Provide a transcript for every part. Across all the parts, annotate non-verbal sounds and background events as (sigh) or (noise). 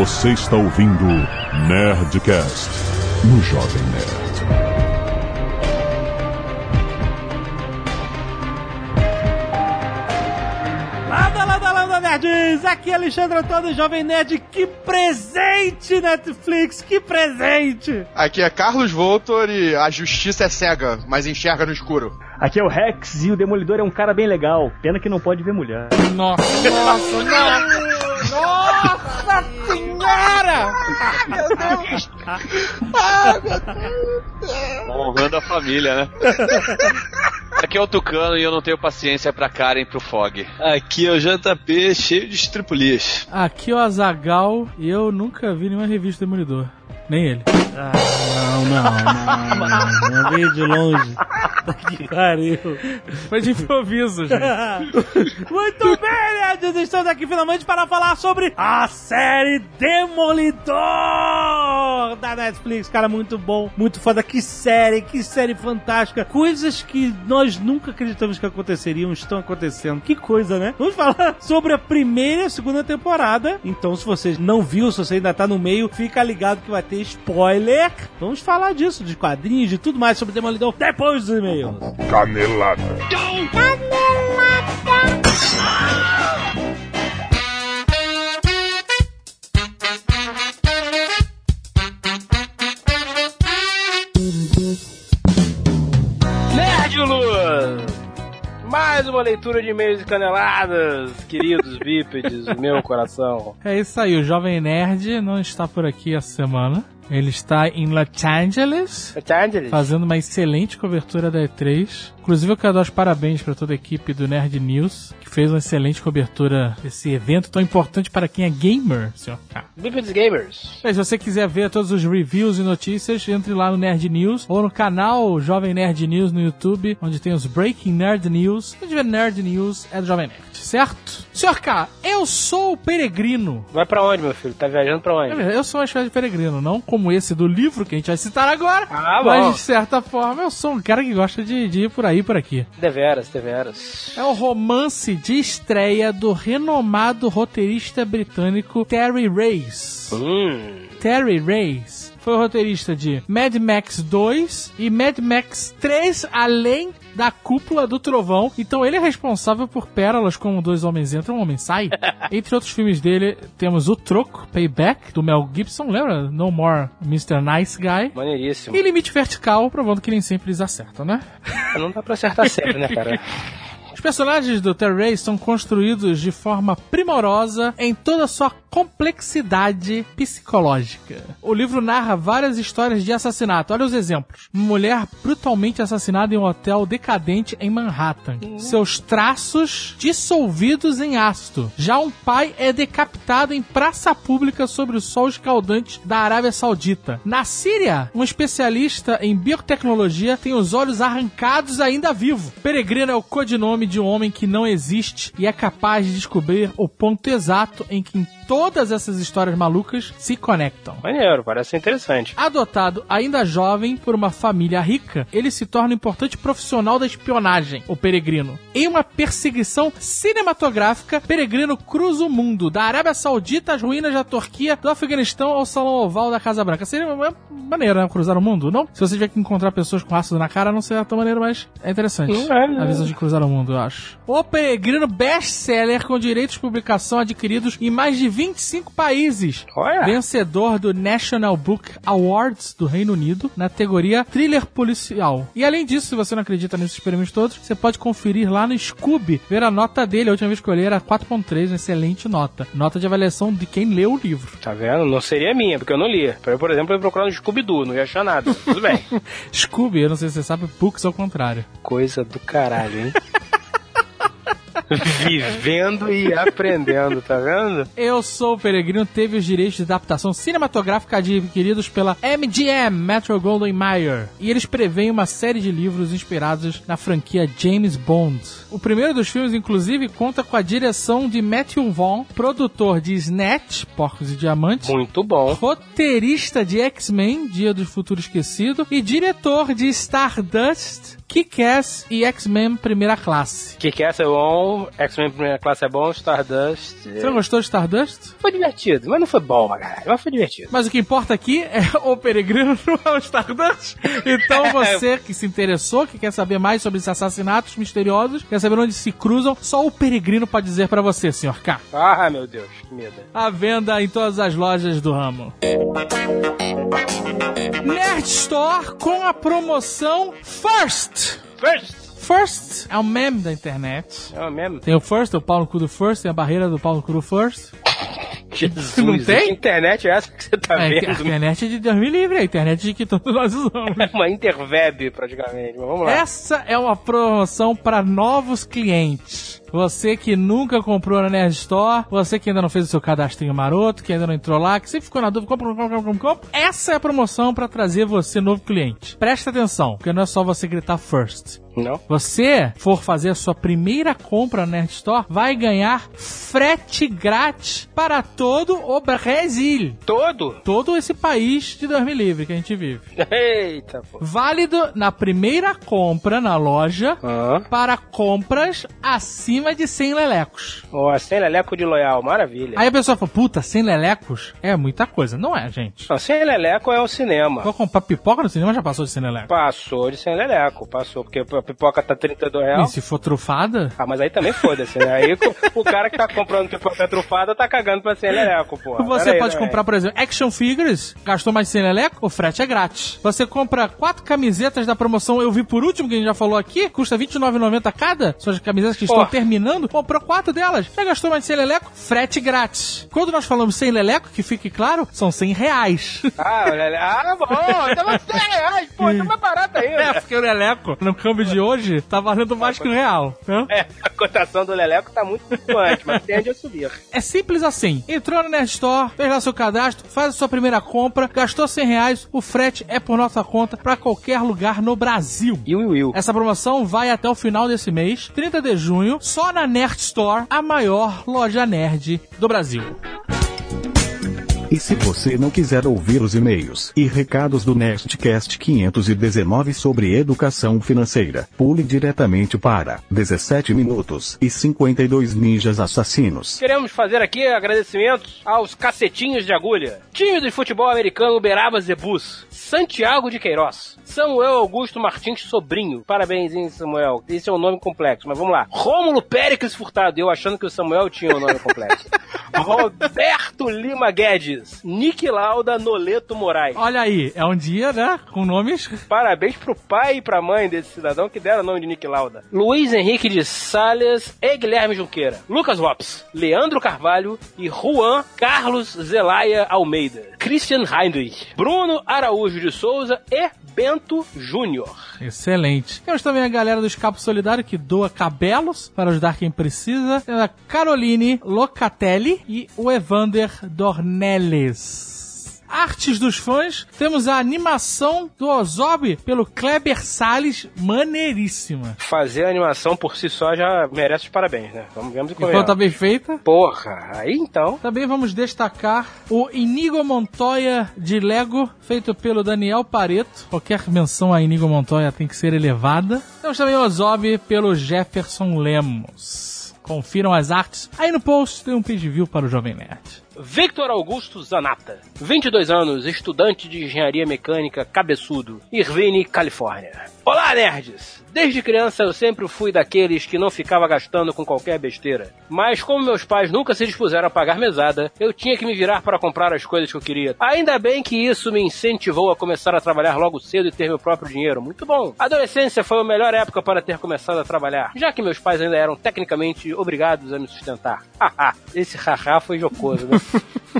Você está ouvindo Nerdcast no Jovem Nerd. Landa, landa, landa, nerds! Aqui é Alexandre Antônio, Jovem Nerd. Que presente, Netflix! Que presente! Aqui é Carlos Voltor e a justiça é cega, mas enxerga no escuro. Aqui é o Rex e o Demolidor é um cara bem legal. Pena que não pode ver mulher. Nossa, (laughs) nossa, não! Nossa senhora! Meu Deus! Honrando a família, né? Aqui é o Tucano e eu não tenho paciência pra Karen e pro Fog. Aqui é o JP cheio de estripulias. Aqui é o Azagal e eu nunca vi nenhuma revista do Demolidor. Nem ele. Ah, não, não, não, não. Veio de longe. Que pariu. Foi de improviso, gente. Muito bem, nerds! Estamos aqui finalmente para falar sobre a série Demolidor da Netflix. Cara, muito bom, muito foda. Que série, que série fantástica. Coisas que nós nunca acreditamos que aconteceriam estão acontecendo. Que coisa, né? Vamos falar sobre a primeira e a segunda temporada. Então, se você não viu, se você ainda tá no meio, fica ligado que vai ter spoiler. Vamos falar disso, de quadrinhos, de tudo mais sobre Demolidor depois dos e-mails. Canelada. Nerdluz! Mais uma leitura de e-mails e caneladas, queridos bípedes meu coração. É isso aí, o Jovem Nerd não está por aqui essa semana. Ele está em Los Angeles, Los Angeles. fazendo uma excelente cobertura da E3. Inclusive, eu quero dar os parabéns para toda a equipe do Nerd News, que fez uma excelente cobertura desse evento tão importante para quem é gamer, senhor K. Bípedes Gamers. Bem, se você quiser ver todos os reviews e notícias, entre lá no Nerd News ou no canal Jovem Nerd News no YouTube, onde tem os Breaking Nerd News. Se tiver Nerd News, é do Jovem Nerd, certo? Senhor K, eu sou o peregrino. Vai pra onde, meu filho? Tá viajando pra onde? Eu sou uma espécie de peregrino, não como esse do livro que a gente vai citar agora. Ah, mas, de certa forma, eu sou um cara que gosta de, de ir por aí e por aqui. Deveras, deveras. É o romance de estreia do renomado roteirista britânico Terry Reis. Hum. Terry Reis foi o roteirista de Mad Max 2 e Mad Max 3, além da Cúpula do Trovão. Então ele é responsável por pérolas como Dois Homens Entram, Um Homem Sai. (laughs) Entre outros filmes dele, temos O Troco, Payback, do Mel Gibson, lembra? No More Mr. Nice Guy. Maneiríssimo. E Limite Vertical, provando que nem sempre eles acertam, né? Não dá pra acertar sempre, né, cara? Os personagens do Terry Reis são construídos de forma primorosa em toda a sua complexidade psicológica. O livro narra várias histórias de assassinato. Olha os exemplos. Uma mulher brutalmente assassinada em um hotel decadente em Manhattan. Seus traços dissolvidos em ácido. Já um pai é decapitado em praça pública sobre o sol escaldante da Arábia Saudita. Na Síria, um especialista em biotecnologia tem os olhos arrancados ainda vivo. Peregrino é o codinome de um homem que não existe e é capaz de descobrir o ponto exato em que todas essas histórias malucas se conectam. Maneiro, parece interessante. Adotado ainda jovem por uma família rica, ele se torna um importante profissional da espionagem, o Peregrino. Em uma perseguição cinematográfica, Peregrino cruza o mundo, da Arábia Saudita às ruínas da Turquia, do Afeganistão ao Salão Oval da Casa Branca. Seria uma maneira, né, cruzar o mundo, não? Se você tiver que encontrar pessoas com ácido na cara, não seria tão maneiro, mas é interessante. É, né? A visão de cruzar o mundo, eu acho. O Peregrino best-seller com direitos de publicação adquiridos em mais de 25 países. Olha. Vencedor do National Book Awards do Reino Unido na categoria Thriller Policial. E além disso, se você não acredita nesses prêmios todos, você pode conferir lá no Scooby, ver a nota dele. A última vez que eu olhei era 4.3, uma excelente nota. Nota de avaliação de quem leu o livro. Tá vendo? Não seria minha, porque eu não li. Eu, por exemplo, eu ia procurar no Scooby-Doo, não ia achar nada. Tudo bem. (laughs) Scooby, eu não sei se você sabe, books ao contrário. Coisa do caralho, hein? (laughs) Vivendo e aprendendo, tá vendo? Eu Sou o Peregrino teve os direitos de adaptação cinematográfica adquiridos pela MGM, Metro Goldwyn Mayer. E eles preveem uma série de livros inspirados na franquia James Bond. O primeiro dos filmes, inclusive, conta com a direção de Matthew Vaughn, produtor de Snatch, Porcos e Diamantes, Muito bom. roteirista de X-Men, Dia do Futuro Esquecido, e diretor de Stardust, Kick-Ass e X-Men Primeira Classe. Que é essa? Bom, X-Men Primeira Classe é bom, Stardust... Você não gostou de Stardust? Foi divertido, mas não foi bom, caralho. Mas foi divertido. Mas o que importa aqui é (laughs) o Peregrino não é o Stardust. Então (laughs) você que se interessou, que quer saber mais sobre esses assassinatos misteriosos, quer saber onde se cruzam, só o Peregrino pode dizer pra você, Sr. K. Ah, meu Deus, que medo. À venda em todas as lojas do ramo. Nerd Store com a promoção First. First! First é um meme da internet. É mesmo? Tem o First, o pau no cu do First, tem a barreira do pau no cu do First. (laughs) Jesus, Não tem? Que internet é essa que você tá É, a vendo? internet de Deus me livre, a internet de que todos nós usamos. É uma interweb, praticamente. Mas vamos lá. Essa é uma promoção para novos clientes. Você que nunca comprou na Nerd Store, você que ainda não fez o seu cadastrinho maroto, que ainda não entrou lá, que sempre ficou na dúvida, compra, compra, compra, compra, compra. Essa é a promoção para trazer você novo cliente. Presta atenção, porque não é só você gritar first. Não? Você for fazer a sua primeira compra na Nerd Store, vai ganhar frete grátis para todo o Brasil. Todo? Todo esse país de me livre que a gente vive. Eita, pô. Válido na primeira compra na loja Ah. para compras acima de 100 lelecos. Ó, sem leleco de loyal, maravilha. Aí a pessoa fala, puta, 100 lelecos é muita coisa. Não é, gente. Não, sem leleco é o cinema. Vou comprar pipoca no cinema, já passou de 100 lelecos. Passou de sem leleco, passou, porque pipoca tá 32 E reais. se for trufada, Ah, mas aí também foda-se, né? Aí o cara que tá comprando pipoca trufada tá cagando pra sem leleco, pô. você pode comprar, por exemplo, action figures, gastou mais de 100 leleco, o frete é grátis. Você compra quatro camisetas da promoção Eu Vi Por Último, que a gente já falou aqui, custa R$29,90 cada, são as camisetas que estão Porra. terminando, comprou quatro delas, já gastou mais de 100 leleco, frete grátis. Quando nós falamos 100 leleco, que fique claro, são 100 reais. Ah, ah, bom, tava 100 reais, pô, tá mais barato É, ainda. porque o Leleco, no câmbio de hoje, tá valendo mais que o real. né? É, a cotação do leleco tá muito flutuante, mas tende a subir. É simples assim. Entrou no Nerd Store, fez lá seu cadastro, faz a sua primeira compra, gastou 100 reais, o frete é por nossa conta pra qualquer lugar no Brasil. E o Will. Essa promoção vai até o final desse mês, 30 de junho, só na Nerd Store, a maior loja nerd do Brasil. E se você não quiser ouvir os e-mails e recados do Nerdcast 519 sobre educação financeira, pule diretamente para 17 minutos e 52 ninjas assassinos. Queremos fazer aqui agradecimentos aos cacetinhos de agulha. Time de futebol americano Uberaba Zebus. Santiago de Queiroz. Samuel Augusto Martins Sobrinho. Parabéns, hein, Samuel. Esse é um nome complexo, mas vamos lá. Rômulo Péricles Furtado. Eu achando que o Samuel tinha um nome complexo. (laughs) Roberto Lima Guedes. Nick Lauda Noleto Moraes. Olha aí, é um dia, né, com nomes... Parabéns pro pai e pra mãe desse cidadão que deram o nome de Nick Lauda. Luiz Henrique de Salles e Guilherme Junqueira. Lucas Lopes, Leandro Carvalho e Juan Carlos Zelaya Almeida. Christian Heinrich, Bruno Araújo de Souza e Bento Júnior. Excelente. Temos também a galera do Escapo Solidário que doa cabelos para ajudar quem precisa. A Caroline Locatelli e o Evander Dornelles. Artes dos fãs, temos a animação do Ozob pelo Kleber Salles, maneiríssima. Fazer a animação por si só já merece os parabéns, né? Vamos, vamos e Ficou tá convenhamos. bem feita. Porra, aí então. Também vamos destacar o Inigo Montoya de Lego, feito pelo Daniel Pareto. Qualquer menção a Inigo Montoya tem que ser elevada. Temos também o Ozob pelo Jefferson Lemos. Confiram as artes. Aí no post tem um page view para o Jovem Nerd. Victor Augusto Zanata, 22 anos, estudante de engenharia mecânica, cabeçudo, Irvine, Califórnia. Olá, nerds! Desde criança eu sempre fui daqueles que não ficava gastando com qualquer besteira. Mas como meus pais nunca se dispuseram a pagar mesada, eu tinha que me virar para comprar as coisas que eu queria. Ainda bem que isso me incentivou a começar a trabalhar logo cedo e ter meu próprio dinheiro. Muito bom. A adolescência foi a melhor época para ter começado a trabalhar, já que meus pais ainda eram tecnicamente obrigados a me sustentar. (laughs) Haha, esse haha foi jocoso, né?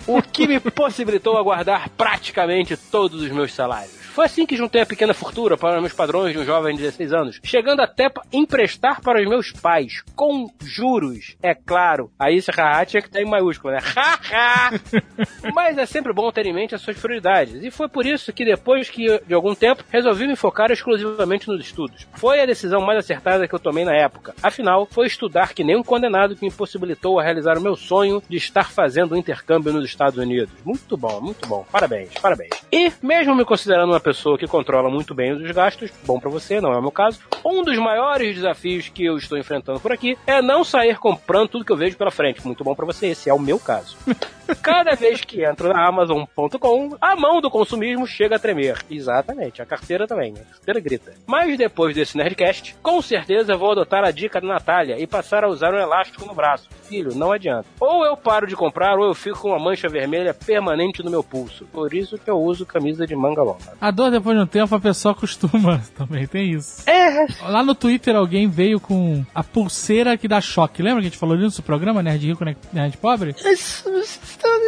O que me possibilitou a guardar praticamente todos os meus salários. Foi assim que juntei a pequena fortuna para meus padrões de um jovem de 16 anos, chegando até emprestar para os meus pais, com juros, é claro. Aí esse haha tinha que estar em maiúsculo, né? (laughs) Haha! Mas é sempre bom ter em mente as suas prioridades, e foi por isso que depois que, de algum tempo, resolvi me focar exclusivamente nos estudos. Foi a decisão mais acertada que eu tomei na época. Afinal, foi estudar que nem um condenado que me possibilitou a realizar o meu sonho de estar fazendo um intercâmbio nos Estados Unidos. Muito bom, muito bom. Parabéns, parabéns. E, mesmo me considerando uma pessoa que controla muito bem os gastos, bom pra você, não é o meu caso. Um dos maiores desafios que eu estou enfrentando por aqui é não sair comprando tudo que eu vejo pela frente. Muito bom pra você, esse é o meu caso. (laughs) Cada vez que entro na Amazon.com, a mão do consumismo chega a tremer. Exatamente, a carteira também. A carteira grita. Mas depois desse Nerdcast, com certeza vou adotar a dica da Natália e passar a usar um elástico no braço. Filho, não adianta. Ou eu paro de comprar, ou eu fico com uma mancha vermelha permanente no meu pulso. Por isso que eu uso camisa de manga longa. A dor, depois de um tempo, a pessoa acostuma. (laughs) Também tem isso. É, Lá no Twitter, alguém veio com a pulseira que dá choque. Lembra que a gente falou nisso no programa, Nerd Rico, Nerd Pobre?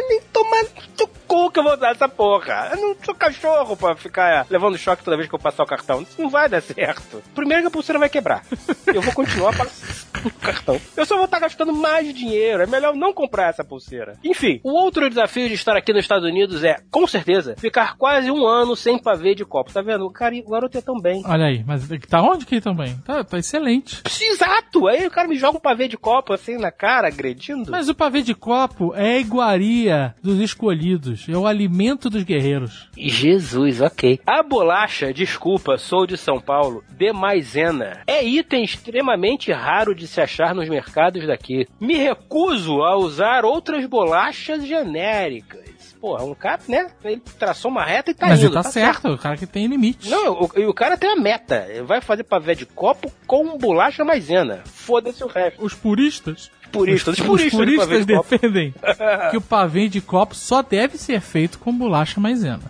Nem tomar no cu que eu vou usar essa porra. Eu não sou cachorro pra ficar levando choque toda vez que eu passar o cartão. Isso não vai dar certo. Primeiro que a pulseira vai quebrar. Eu vou continuar passando (laughs) o cartão. Eu só vou estar gastando mais dinheiro. É melhor não comprar essa pulseira. Enfim, o outro desafio de estar aqui nos Estados Unidos é, com certeza, ficar quase um ano sem pavê de copo. Tá vendo? O, cara, o garoto é tão bem. Olha aí, mas tá onde que ele também? Tá, tá excelente. Exato! Aí o cara me joga um pavê de copo assim na cara, agredindo. Mas o pavê de copo é a iguaria dos escolhidos. É o alimento dos guerreiros. Jesus, ok. A bolacha, desculpa, sou de São Paulo, de maisena. É item extremamente raro de se achar nos mercados daqui. Me recuso a usar outras bolachas genéricas. Porra, um cara, né? Ele traçou uma reta e tá mas indo. ele tá, certo, o cara que tem limite. Não, o, e o cara tem a meta. Ele vai fazer pavé de copo com bolacha maisena. Foda-se o resto. Os puristas Puristas, os Os puristas, de pavê puristas de defendem (laughs) que o pavê de copo só deve ser feito com bolacha maisena.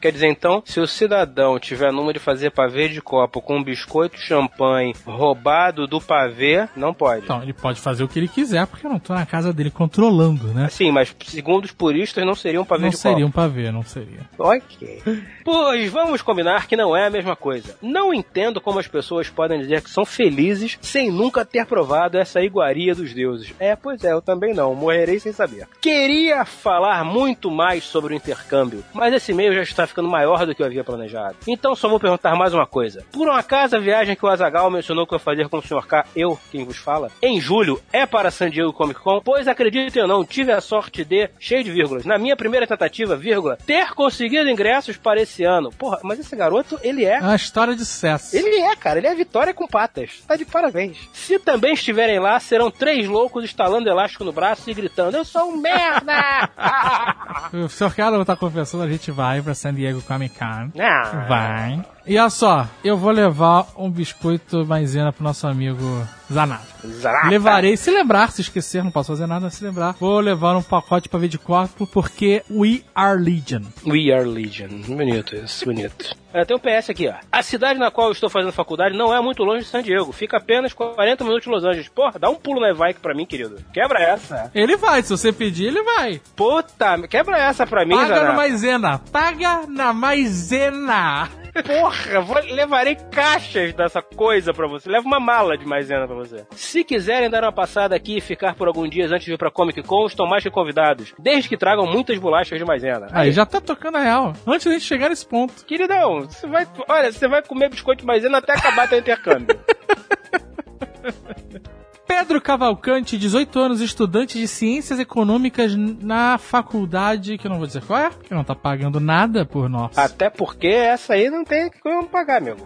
Quer dizer, então, se o cidadão tiver numa de fazer pavê de copo com biscoito champanhe roubado do pavê, não pode. Então, ele pode fazer o que ele quiser, porque eu não tô na casa dele controlando, né? Sim, mas segundo os puristas, não seria um pavê Não de seria copo. um pavê, não seria. Ok. (laughs) Pois vamos combinar que não é a mesma coisa. Não entendo como as pessoas podem dizer que são felizes sem nunca ter provado essa iguaria dos deuses. É, pois é, eu também não. Morrerei sem saber. Queria falar muito mais sobre o intercâmbio, mas esse e-mail já está ficando maior do que eu havia planejado. Então só vou perguntar mais uma coisa. Por um acaso a viagem que o Azagal mencionou que eu ia fazer com o Sr. K, eu, quem vos fala, em julho é para San Diego Comic Con? Pois acreditem ou não, tive a sorte de, cheio de vírgulas, na minha primeira tentativa, vírgula, ter conseguido ingressos para esse ano. Porra, mas esse garoto, ele é É uma história de sucesso. ele é, cara, ele é a vitória com patas. Tá de parabéns. Se também estiverem lá, serão três loucos estalando elástico no braço e gritando: Eu sou um merda! (laughs) O senhor cara não tá confessando, a gente vai pra San Diego Comic Con. Ah. Vai. E olha só, eu vou levar um biscoito maisena pro nosso amigo Zanato. Zarata. Levarei, se lembrar, se esquecer, não posso fazer nada, se lembrar. Vou levar um pacote pra ver de corpo, porque we are Legion. We are Legion. Bonito isso, bonito. É, tem um PS aqui, ó. A cidade na qual eu estou fazendo faculdade não é muito longe de San Diego. Fica apenas 40 minutos de Los Angeles. Porra, dá um pulo na Evike pra mim, querido. Quebra essa. Ele vai, se você pedir, ele vai. Puta, quebra essa pra mim, Paga no maisena. Paga na maisena. Porra, vou, levarei caixas dessa coisa pra você. Leva uma mala de maisena pra você. Se quiserem dar uma passada aqui e ficar por alguns dias antes de ir pra Comic Con, estão mais que convidados. Desde que tragam muitas bolachas de maisena. Aí já tá tocando a real. Antes da gente chegar nesse ponto. Queridão, você vai. Olha, você vai comer biscoito de maisena até acabar teu intercâmbio. (laughs) Pedro Cavalcante, 18 anos, estudante de Ciências Econômicas na faculdade, que eu não vou dizer qual é, que não tá pagando nada por nós. até porque essa aí não tem como pagar, meu.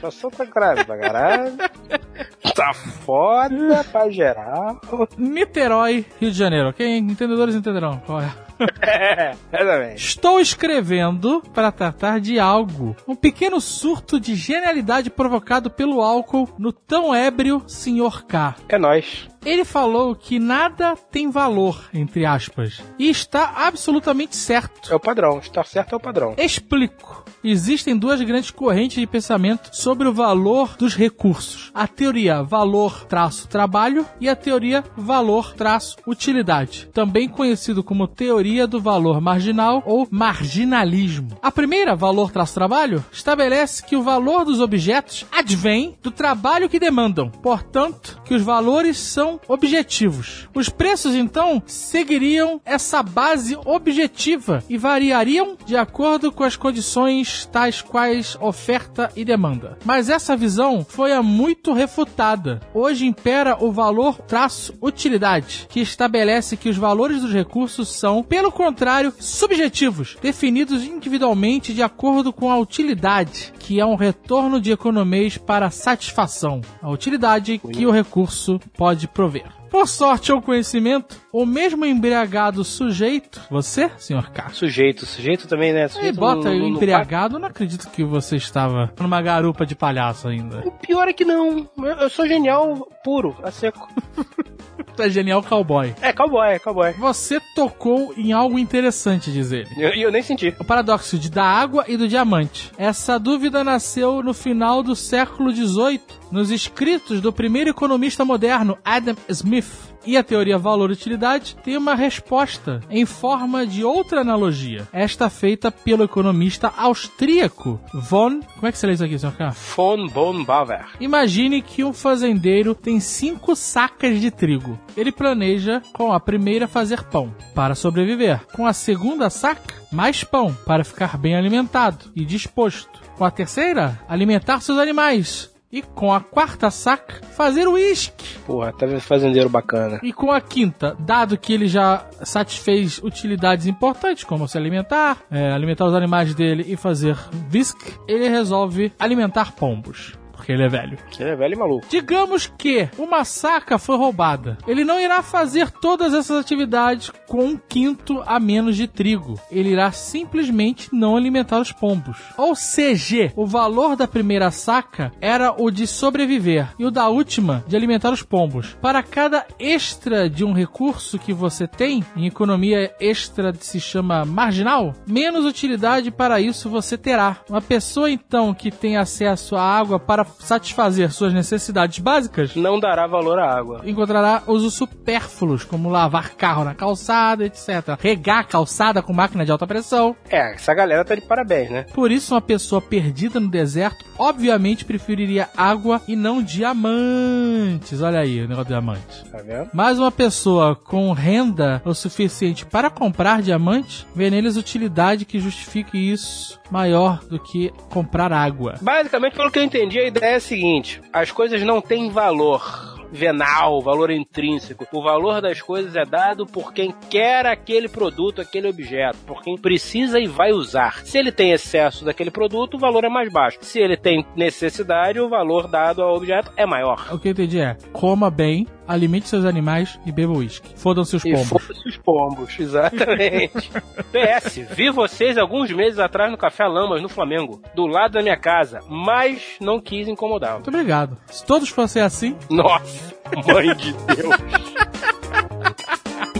Só sou tá grave pra caralho. (laughs) Tá foda pra geral. Niterói, Rio de Janeiro, ok? Entendedores entenderão qual é. É, exatamente. Estou escrevendo para tratar de algo. Um pequeno surto de genialidade provocado pelo álcool no tão ébrio Sr. K. É nóis. Ele falou que nada tem valor, entre aspas. E está absolutamente certo. É o padrão. Estar certo é o padrão. Explico. Existem duas grandes correntes de pensamento sobre o valor dos recursos. A teoria valor-trabalho e a teoria valor-utilidade, também conhecido como teoria do valor marginal ou marginalismo. A primeira, valor-trabalho, estabelece que o valor dos objetos advém do trabalho que demandam, portanto, que os valores são objetivos. Os preços, então, seguiriam essa base objetiva e variariam de acordo com as condições tais quais oferta e demanda. Mas essa visão foi há muito refutada. Hoje impera o valor traço utilidade, que estabelece que os valores dos recursos são pelo contrário, subjetivos, definidos individualmente de acordo com a utilidade, que é um retorno de economês para satisfação, a utilidade que o recurso pode prover. Por sorte ou conhecimento, o mesmo embriagado sujeito, você, senhor K, Sujeito, sujeito também, né? Sujeito bota não- aí não- o não embriagado, não acredito que você estava numa garupa de palhaço ainda. O pior é que não. Eu, sou genial puro, a seco. (laughs) É genial cowboy. É, cowboy, é cowboy. Você tocou em algo interessante, diz ele. E eu, e eu nem senti. O paradoxo de da água e do diamante. Essa dúvida nasceu no final do século XVIII, nos escritos do primeiro economista moderno, Adam Smith. E a teoria valor-utilidade tem uma resposta em forma de outra analogia. Esta feita pelo economista austríaco von. Como é que você lê isso aqui, senhor K? Von Bon Bauer. Imagine que um fazendeiro tem cinco sacas de trigo. Ele planeja, com a primeira, fazer pão para sobreviver. Com a segunda saca, mais pão para ficar bem alimentado e disposto. Com a terceira, alimentar seus animais. E com a quarta saca, fazer uísque. Porra, tá vendo fazendeiro bacana. E com a quinta, dado que ele já satisfez utilidades importantes, como se alimentar, é, alimentar os animais dele e fazer whisky, ele resolve alimentar pombos. Porque ele é velho. Ele é velho e maluco. Digamos que uma saca foi roubada. Ele não irá fazer todas essas atividades com um quinto a menos de trigo. Ele irá simplesmente não alimentar os pombos. Ou seja, o valor da primeira saca era o de sobreviver e o da última de alimentar os pombos. Para cada extra de um recurso que você tem, em economia extra se chama marginal, menos utilidade para isso você terá. Uma pessoa então que tem acesso à água para satisfazer suas necessidades básicas Não dará valor à água. encontrará usos supérfluos, como lavar carro na calçada, etc. Regar a calçada com máquina de alta pressão. É, essa galera tá de parabéns, né? Por isso, uma pessoa perdida no deserto, obviamente preferiria água e não diamantes. Olha aí o negócio de diamante. Tá vendo? Mas uma pessoa com renda o suficiente para comprar diamantes, vê neles utilidade que justifique isso maior do que comprar água. Basicamente, pelo que eu entendi, a ideia é a seguinte: as coisas não têm valor venal, valor intrínseco. O valor das coisas é dado por quem quer aquele produto, aquele objeto, por quem precisa e vai usar. Se ele tem excesso daquele produto, o valor é mais baixo. Se ele tem necessidade, o valor dado ao objeto é maior. O que eu entendi é: coma bem, alimente seus animais e beba uísque. Fodam-se os pombos. foda-se os pombos, exatamente. (laughs) PS, vi vocês alguns meses atrás no Café Lamas, no Flamengo, do lado da minha casa, mas não quis incomodá-lo. Muito obrigado. Se todos fossem assim, Nossa, mãe de Deus.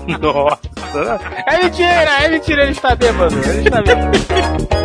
(laughs) Nossa. É mentira, é mentira, ele está bêbado. Ele está bêbado.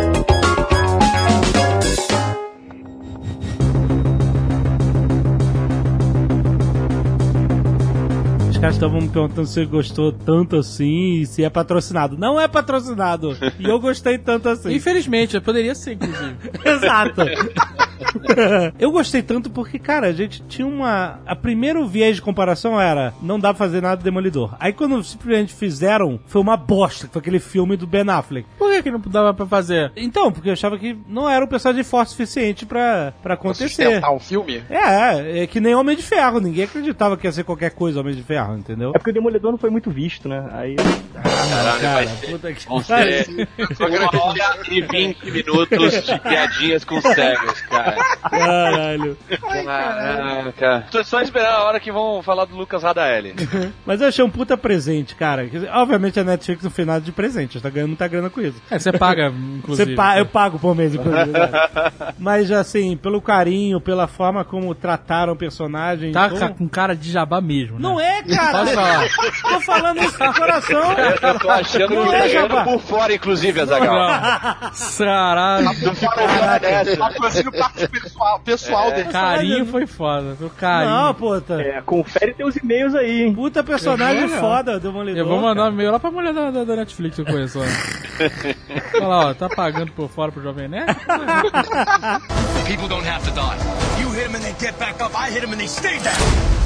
Caras estavam me perguntando se gostou tanto assim e se é patrocinado. Não é patrocinado. E eu gostei tanto assim. infelizmente, poderia ser, inclusive. (laughs) Exato. (laughs) (laughs) eu gostei tanto porque, cara, a gente tinha uma. A primeiro viés de comparação era não dá pra fazer nada do Demolidor. Aí quando simplesmente fizeram, foi uma bosta, que foi aquele filme do Ben Affleck. Por que, que não dava pra fazer? Então, porque eu achava que não era um personagem forte o suficiente pra, pra Pra acontecer. sustentar um filme? É, é que nem Homem de Ferro. Ninguém acreditava que ia ser qualquer coisa Homem de Ferro, entendeu? É porque o Demolidor não foi muito visto, né? Aí. Caralho, vai ser. puta que Vão ser (laughs) uma hora e 20 minutos de piadinhas com (laughs) cegos, cara. Caralho. Caraca. Tô só esperando a hora que vão falar do Lucas Radaeli. (laughs) Mas eu achei um puta presente, cara. Obviamente a Netflix não fez nada de presente, tá ganhando muita grana com isso. É, você paga, (laughs) Você inclusive. pa eu pago por mês, inclusive. né? (laughs) Mas assim, pelo carinho, pela forma como trataram o personagem. Tá então- com cara de jabá mesmo, né? Não é, cara! Tô falando isso do coração! Eu tô achando que Não tá é, ganhando Jabá. por fora, inclusive, Azagal. Caralho. Patrocínio pessoal, pessoal dele. Carinho foi foda. O carinho. Não, puta. É, confere teus e-mails aí, hein? Puta personagem vou, foda, Demolidor. Eu vou mandar um e-mail lá pra mulher da, da, da Netflix que eu conheço. Ó. (laughs) Olha lá, ó, tá pagando por fora pro Jovem Nerd? People don't have to die. You hit them and they get back up. I hit them and they stay down.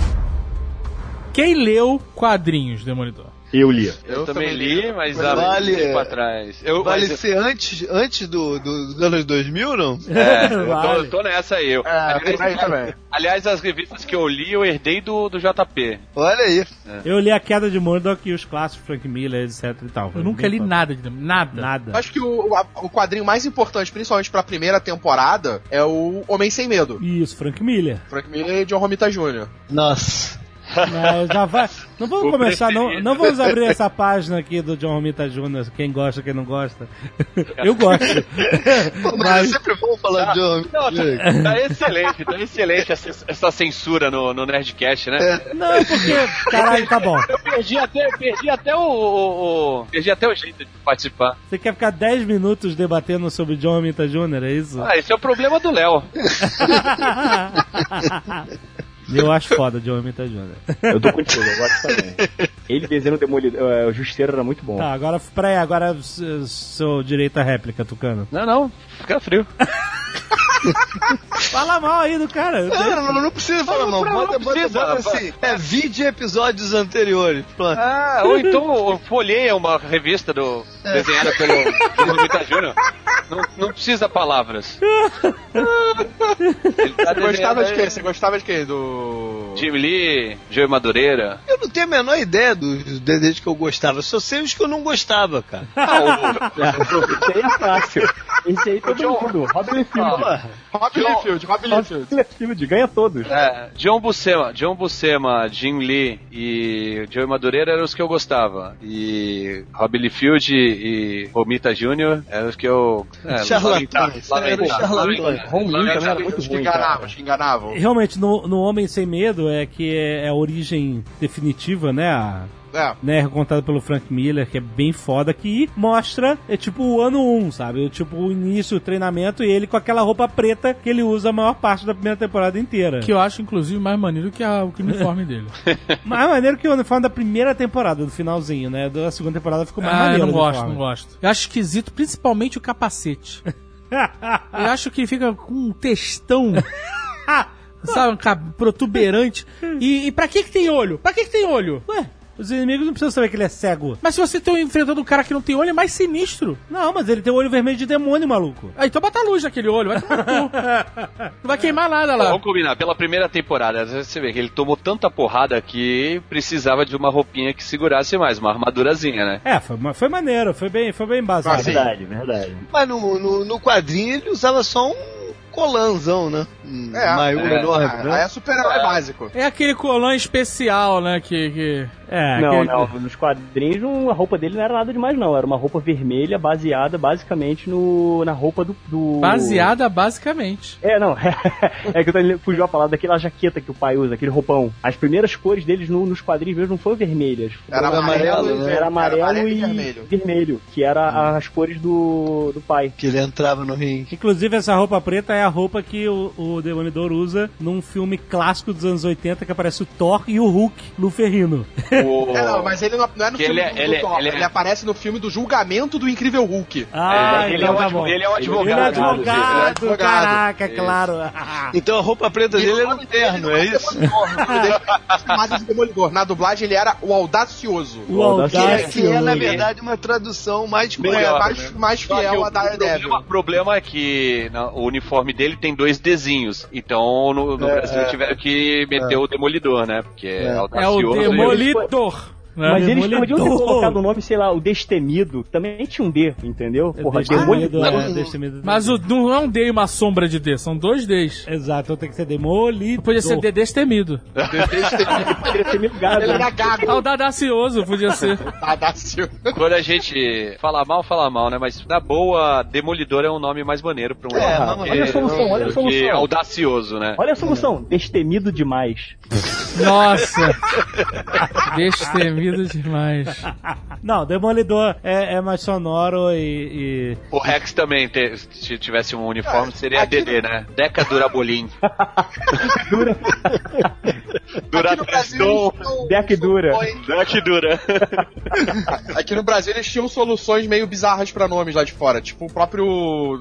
Quem leu quadrinhos, Demolidor? Eu li. Eu, também li, mas Mas há vale- muito tempo atrás. Eu, Vale mas- ser antes, antes do, do- dos anos 2000, não? (laughs) É, eu tô, Vale. eu tô nessa aí. Eu, É, por aí também. aliás, as revistas que eu li, eu herdei do, do JP. Olha aí. Eu li A Queda de Murdoch e os clássicos, Frank Miller, etc e tal. Eu nunca li nada de nada. Nada. Eu acho que o, o, a- o quadrinho mais importante, principalmente pra primeira temporada, é o Homem Sem Medo. Isso, Frank Miller. Frank Miller e John Romita Jr. Nossa. Mas já vai. Não vamos O começar, não, preferido. não vamos abrir essa página aqui do John Romita Jr., quem gosta, quem não gosta. (laughs) Eu gosto. Pô, mas, é sempre bom falar de homem. Não, tá, tá excelente, tá excelente essa, essa censura no, no Nerdcast, né? Não, porque. Caralho, tá bom. Eu perdi até, perdi até o, o- o- Perdi até o jeito de participar. Você quer ficar 10 minutos debatendo sobre John Romita Jr., é isso? Ah, esse é o problema do Léo. (laughs) Eu acho foda John Romita Jr. Eu tô contigo, eu gosto também. Ele desenhando o Demolidor, é, o Justeiro era muito bom. Tá, agora, peraí, agora seu direito à réplica, Tucano. Não, não, fica frio. (laughs) Fala mal aí do cara. Não, não, não precisa falar mal. não Bota, bota, bota assim. É vídeo episódios anteriores. Ah, ou então folheia uma revista do, desenhada pelo Bruno Vita Júnior. Não, não precisa palavras. (laughs) Tá Você gostava de quê? Você gostava de quê? Do. Jim Lee, Joey Madureira. Eu não tenho a menor ideia dos desenhos que eu gostava. Eu só sei os que eu não gostava, cara. Esse aí é fácil. Esse aí todo John- mundo. Robin Liefeld. Ah. Rob Liefeld, Rob Liefeld. Ganha todos. É, John Buscema, John Buscema, Jim Lee e Joey Madureira eram os que eu gostava. E Robbie Liefeld e Romita Jr. eram os que eu. É, Charlatães, ruim, enganavam, enganavam. Realmente, no, no Homem Sem Medo é que é, é a origem definitiva, né? A, É. né, contada pelo Frank Miller, que é bem foda, que mostra, é tipo o ano 1, sabe? Tipo o início, o treinamento e ele com aquela roupa preta que ele usa a maior parte da primeira temporada inteira. Que eu acho, inclusive, mais maneiro que a- o que o uniforme dele. (laughs) Mais maneiro que o uniforme da primeira temporada, do finalzinho, né? Da segunda temporada ficou mais ah, eu maneiro. não o gosto, uniforme. não gosto. Eu acho esquisito, principalmente o capacete. (laughs) Eu acho que ele fica com um textão. sabe, um protuberante. E, e pra que que tem olho? Pra que que tem olho? Ué, os inimigos não precisam saber que ele é cego. Mas se você tá enfrentando um cara que não tem olho, é mais sinistro. Não, mas ele tem o olho vermelho de demônio, maluco. Ah, então bota a luz naquele olho, vai tomar no cu. (laughs) Não vai queimar nada lá. Vamos combinar, pela primeira temporada, você vê que ele tomou tanta porrada que precisava de uma roupinha que segurasse mais, uma armadurazinha, né? É, foi, foi maneiro, foi bem, foi bem. Assim, Verdade, verdade. Mas no, no, no quadrinho ele usava só um colanzão, né? Um É, maior é, enorme, Aí né? é super-herói básico. É aquele colã especial, né? Que. que... É, Não, aquele- não, nos quadrinhos a roupa dele não era nada demais, não. Era uma roupa vermelha baseada basicamente no, na roupa do. do... Baseada basicamente. É, não. (laughs) é que eu fugiu a palavra daquela jaqueta que o pai usa, aquele roupão. As primeiras cores deles no- nos quadrinhos mesmo não foram vermelhas. Era Era amarelo, amarelo, e né? Era amarelo, amarelo e, vermelho. vermelho, que era as cores do, do pai. Que ele entrava no ringue. Inclusive, essa roupa preta é a roupa que o, o Demolidor usa num filme clássico dos anos 80 que aparece o Thor e o Hulk no Ferrino. (laughs) O... É, não, mas ele não, não é no Que filme ele é- do, ele é- do Thor, ele ele, é- aparece no filme do julgamento do Incrível Hulk. Ah, ele, é então um tá advo- bom. ele é um advogado. Ele é advogado, Ele é advogado. caraca, Isso. claro. (laughs) Então a roupa preta dele era um terno, é isso? De Demolidor. Na dublagem ele era o audacioso. O Que é, Audacioso. que é, na verdade, uma tradução mais Melhor, mais, mais Só que fiel o, a Daredevil. o problema é que na- o uniforme dele tem dois desenhos. Então no, no É, Brasil é. tiveram que meter o Demolidor, né? Porque é, É. É o audacioso. E- Demolidor. né? Mas eles podiam ter colocado o nome, sei lá, o Destemido. Também tinha um D, entendeu? Porra, Demolidor, Demolidor. é, Destemido. Mas o, não é um D e uma sombra de D, são dois Ds. Exato, então tem que ser Demolidor. Podia ser D destemido. Ter me ligado. Ele né? era gago. Audacioso podia ser. (laughs) Audacioso. Quando a gente fala mal, fala mal, né? Mas na boa, Demolidor é um nome mais maneiro pra um É, mas- olha a solução, olha a que solução. audacioso, né? Olha a solução, destemido demais. Nossa. (laughs) Destemido demais. (laughs) Não, Demolidor é, é mais sonoro e. e- O Rex também, te- se tivesse um uniforme, seria aqui- DD, né? Deca Durabolim. (laughs) Aqui no Brasil tinham Deck dura. soluções- que dura. (laughs) Aqui no Brasil eles tinham soluções meio bizarras pra nomes lá de fora. Tipo, o próprio.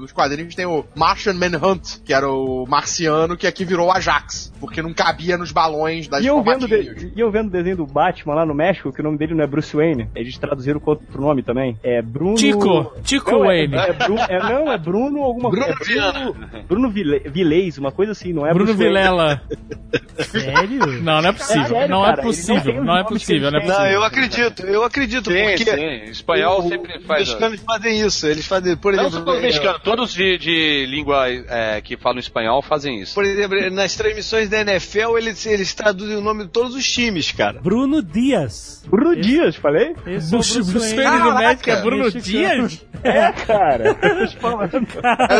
Nos quadrinhos tem o Martian Manhunt, que era o marciano que aqui virou o Ajax. Porque não cabia nos balões das E eu, vendo de- e eu vendo o desenho do Batman lá no México, que o nome dele não é Bruce Wayne, eles traduziram com outro nome também. É Bruno. Tico, Tico Não, é- Wayne. É, Bru- é- não, é Bruno alguma Bruno coisa. É Viana. Bruno Vile, Vilês, uma coisa assim, não é Bruno Bruce Wayne. Vilela. (laughs) Sério? Não, não é possível. sério, não cara, é eles não possível. os Não é possível, não é possível. Não, eu acredito, eu acredito, Sim, porque sim. Espanhol o- sempre os faz. mexicanos fazem isso. Eles fazem, por Não exemplo, só os é, mexicanos, todos de, de língua é, que falam espanhol fazem isso. por exemplo, nas transmissões da NFL, eles, eles traduzem o nome de todos os times, cara. Bruno Dias. Bruno Dias, falei? Esse é o Bruce Wayne. Do México é Bruno mexicano. Dias? É, cara.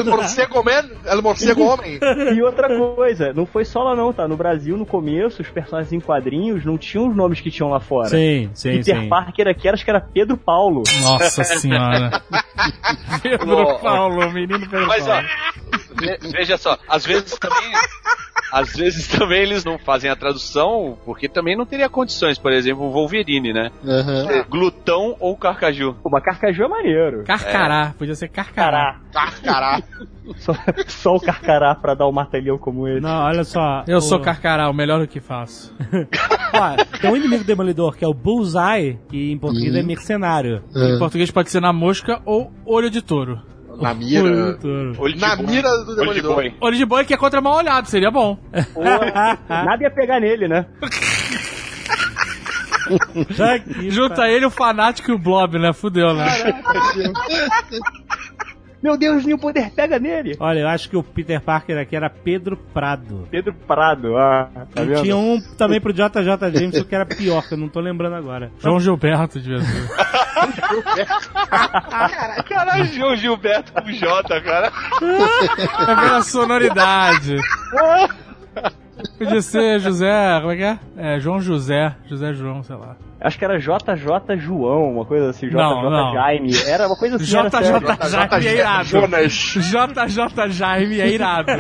Morcego Man, El Morcego Homem. E outra coisa, não foi só lá não, tá? No Brasil, no começo, os personagens em quadrinhos não tinham os nomes que tinham lá fora. Sim, sim, Peter sim. Parker aqui, acho que era Pedro Paulo. Nossa (laughs) senhora. Pedro Ó, ó. Paulo, menino Pedro Mas ó, Paulo. ve- veja só, às vezes também. Às vezes também eles não fazem a tradução, porque também não teria condições, por exemplo, o Wolverine, né? É, Glutão ou Carcaju. Pô, mas Carcaju é maneiro. Carcará, podia ser Carcará. Cará. Caralho. (laughs) Só, só o Carcará pra dar um martelhão como ele. Não, olha só. Eu o- sou Carcará, o melhor do que faço. (laughs) Ó, tem um inimigo demolidor que é o Bullseye, que em português é mercenário. Em português pode ser na mosca ou olho de touro. Na mira. Olho de Na boi. mira do Olho de Demolidor. boi. Olho de boi que é contra mal olhado, seria bom. Nada ia pegar nele, né? (laughs) Junta ele, o fanático e o blob, né? Fudeu, né? (laughs) Meu Deus, nenhum poder pega nele. Olha, eu acho que o Peter Parker aqui era Pedro Prado. Pedro Prado, ah, tá E vendo? tinha um também pro JJ Jameson que era pior, que eu não tô lembrando agora. João Gilberto, devia (laughs) ser. Caralho, João Gilberto com J, cara. (laughs) É pela sonoridade. (laughs) Podia ser José, como é que é? É, João José, José João, sei lá. Acho que era JJ João, uma coisa assim, JJ Não, não. Jaime. Era uma coisa assim. JJ Jaime é irado. Jonas. JJ Jaime é irado.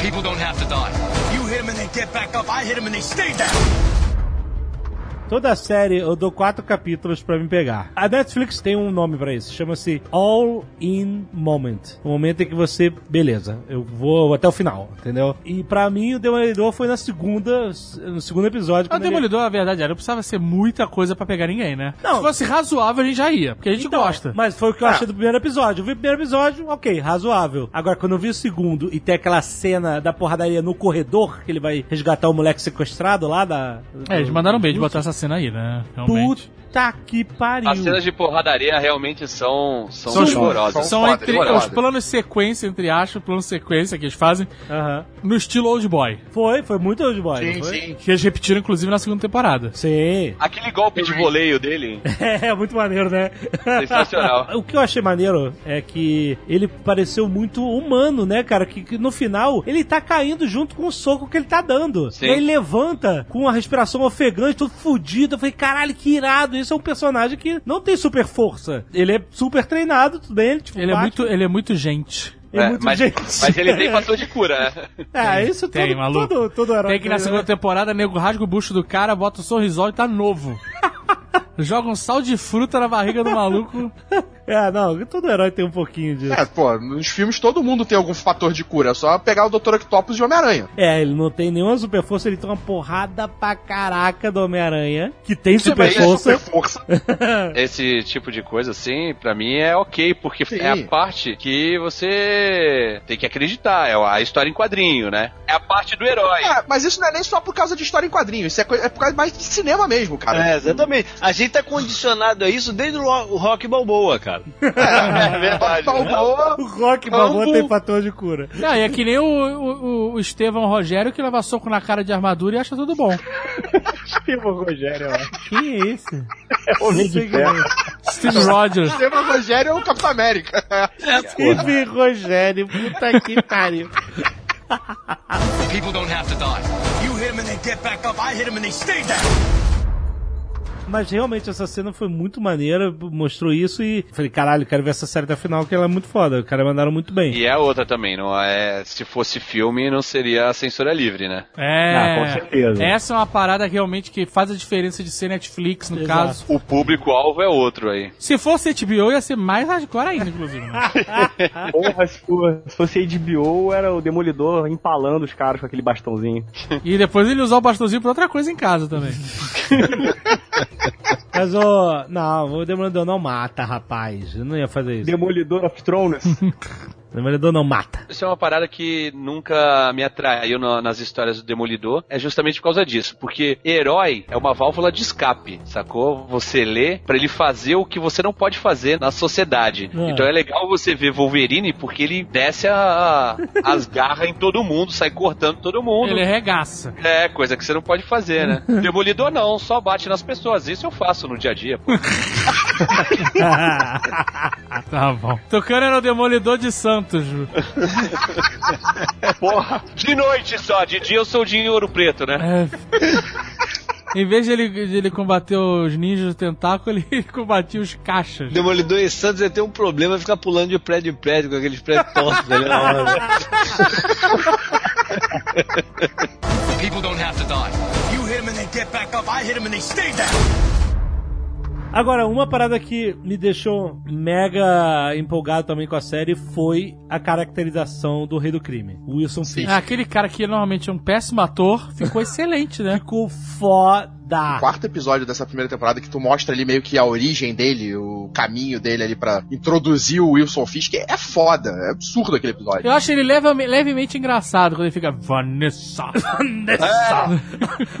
People don't have to die. You hit them and they get back up. I hit them and they stay down. Toda a série eu dou quatro capítulos pra me pegar. A Netflix tem um nome pra isso, chama-se All In Moment. O momento em que você, beleza, eu vou até o final, entendeu? E pra mim o Demolidor foi na segunda, no segundo episódio. O quando ele- Demolidor, a verdade era, não precisava ser muita coisa pra pegar ninguém, né? Não. Se fosse razoável, a gente já ia, porque a gente Então, gosta. Mas foi o que eu achei do primeiro episódio. Eu vi o primeiro episódio, ok, razoável. Agora, quando eu vi o segundo e tem aquela cena da porradaria no corredor, que ele vai resgatar o moleque sequestrado lá da. É, eles mandaram bem de botar essa 在哪野呢然后没 Puta que pariu. As cenas de porradaria realmente são, são, São, horrorosas. são foda, entre os planos sequência, entre aspas, planos sequência que eles fazem Aham. no estilo Old Boy. Foi, foi muito old boy. Sim, não foi? sim. Que eles repetiram, inclusive, na segunda temporada. Sim. Aquele golpe de voleio dele, (laughs) É, muito maneiro, né? Sensacional. (laughs) o que eu achei maneiro é que ele pareceu muito humano, né, cara? Que, que no final ele tá caindo junto com o soco que ele tá dando. Sim. E aí ele levanta com a respiração ofegante, todo fudido. Eu falei, caralho, que irado. Isso é um personagem que não tem super força. Ele é super treinado, tudo bem. Ele, tipo, Ele é, muito, ele é muito gente. é É, muito mas, gente. mas ele tem (laughs) fator de cura, né? É, isso Tem, todo, maluco. todo, todo herói Tem que na segunda né? temporada, nego rasga o bucho do cara, bota o sorrisol e tá novo. (laughs) (laughs) Joga um sal de fruta na barriga do maluco. É, não, todo herói tem um pouquinho disso. É, pô, nos filmes todo mundo tem algum fator de cura. É só pegar o Dr. Octopus de Homem-Aranha. É, ele não tem nenhuma super força, ele tem uma porrada pra caraca do Homem-Aranha, que tem super Também é força. super força. (laughs) Esse tipo de coisa, assim, pra mim é ok, porque Sim. é a parte que você tem que acreditar, é a história em quadrinho, né? É a parte do herói. É, mas isso não é nem só por causa de história em quadrinho. Isso é, é por causa mais de cinema mesmo, cara. É, exatamente. A gente tá condicionado a isso desde o o Rock Balboa, cara. (laughs) É verdade. Balboa, O Rock Balboa tem fator de cura. Não, e é que nem o, o, o Estevão Rogério que leva soco na cara de armadura e acha tudo bom. (laughs) Tipo o Rogério, ó. Quem é esse? É o Homem de Ferro. Steve Rogers. Esteban Rogério é o Capitão América. Steve Rogério, puta que pariu. People don't have to die. You hit them and they get back up. I hit them and they stay down. Mas realmente essa cena foi muito maneira, mostrou isso e falei, caralho, quero ver essa série até a final, que ela é muito foda. Os caras mandaram muito bem. E é outra também, não é? Se fosse filme, não seria a censura livre, né? É. Ah, com certeza. Essa é uma parada realmente que faz a diferença de ser Netflix, no Exato. caso. O público-alvo é outro aí. Se fosse HBO, ia ser mais hardcore ainda, inclusive. né? (laughs) Porra, se fosse HBO, era o Demolidor empalando os caras com aquele bastãozinho. e depois ele usar o bastãozinho pra outra coisa em casa também. (laughs) (laughs) Mas o. Não, o Demolidor não mata, rapaz. Eu não ia fazer isso. Demolidor of Thrones. (laughs) Demolidor não mata. Isso é uma parada que nunca me atraiu na- nas histórias do Demolidor. É justamente por causa disso. Porque herói é uma válvula de escape, sacou? Você lê pra ele fazer o que você não pode fazer na sociedade. É. Então é legal você ver Wolverine porque ele desce a- as garras em todo mundo, sai cortando todo mundo. Ele regaça. É, coisa que você não pode fazer, né? (laughs) Demolidor não, só bate nas pessoas. Isso eu faço no dia a dia. pô. (laughs) Tá bom. Tocando era o Demolidor de Santos. Ju. (laughs) Porra, de noite só, de dia eu sou o Dinho Ouro Preto, né? É. Em vez de ele, de ele combater os ninjas do tentáculo, ele (laughs) combatia os caixas. Demolidor e Santos ia ter um problema ficar pulando de prédio em prédio com aqueles prédios tortos ali na hora. People don't have to die. You hit them and they get back up. I hit them and they stay down. Agora, uma parada que me deixou mega empolgado também com a série foi a caracterização do Rei do Crime, o Wilson Fisk. Ah, aquele cara que normalmente é um péssimo ator, ficou (laughs) excelente, né? Ficou foda. Quarto episódio dessa primeira temporada que tu mostra ali meio que a origem dele, o caminho dele ali pra introduzir o Wilson Fisk, é foda, é absurdo aquele episódio. Eu acho ele leva- levemente engraçado quando ele fica Vanessa. (laughs) Vanessa.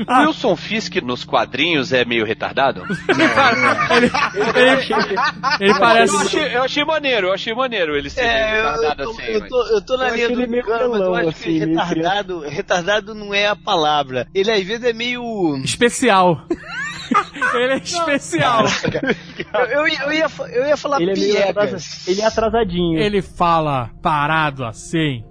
O (laughs) Wilson Fisk nos quadrinhos é meio retardado? (laughs) ele, ele, ele parece. Eu achei, eu achei maneiro, eu achei maneiro ele ser É, retardado eu, tô, assim. eu, tô, eu tô na Eu linha do meio Cano, mas eu acho assim, que retardado, retardado não é a palavra. Ele às vezes é meio. Especial. (laughs) ele é especial. Eu, eu, ia- eu ia, fa- eu ia falar Ele é atrasa- ele é atrasadinho. Ele fala parado assim.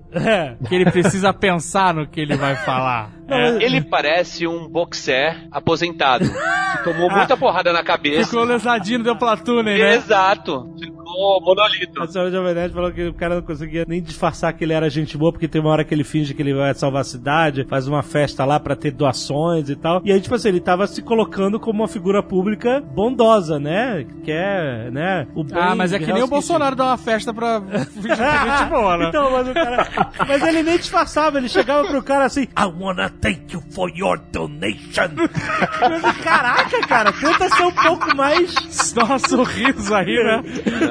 Que ele precisa pensar no que ele vai falar. É. Ele parece um boxer aposentado. que tomou muita porrada na cabeça. Ficou lesadinho, deu platune, né? Exato. Ficou monolito. A senhora Jovem Nerd falou que o cara não conseguia nem disfarçar que ele era gente boa, porque tem uma hora que ele finge que ele vai salvar a cidade, faz uma festa lá pra ter doações e tal. E aí, tipo assim, ele tava se colocando como uma figura pública bondosa, né? Que é, né? O bem Ah, mas é que nem o Bolsonaro dá uma festa pra fingir que é gente boa, né? (laughs) Então, mas o cara. Mas ele nem disfarçava, ele chegava pro cara assim: I wanna thank you for your donation. Caraca, cara, tenta ser um pouco mais. Dá um sorriso aí, né?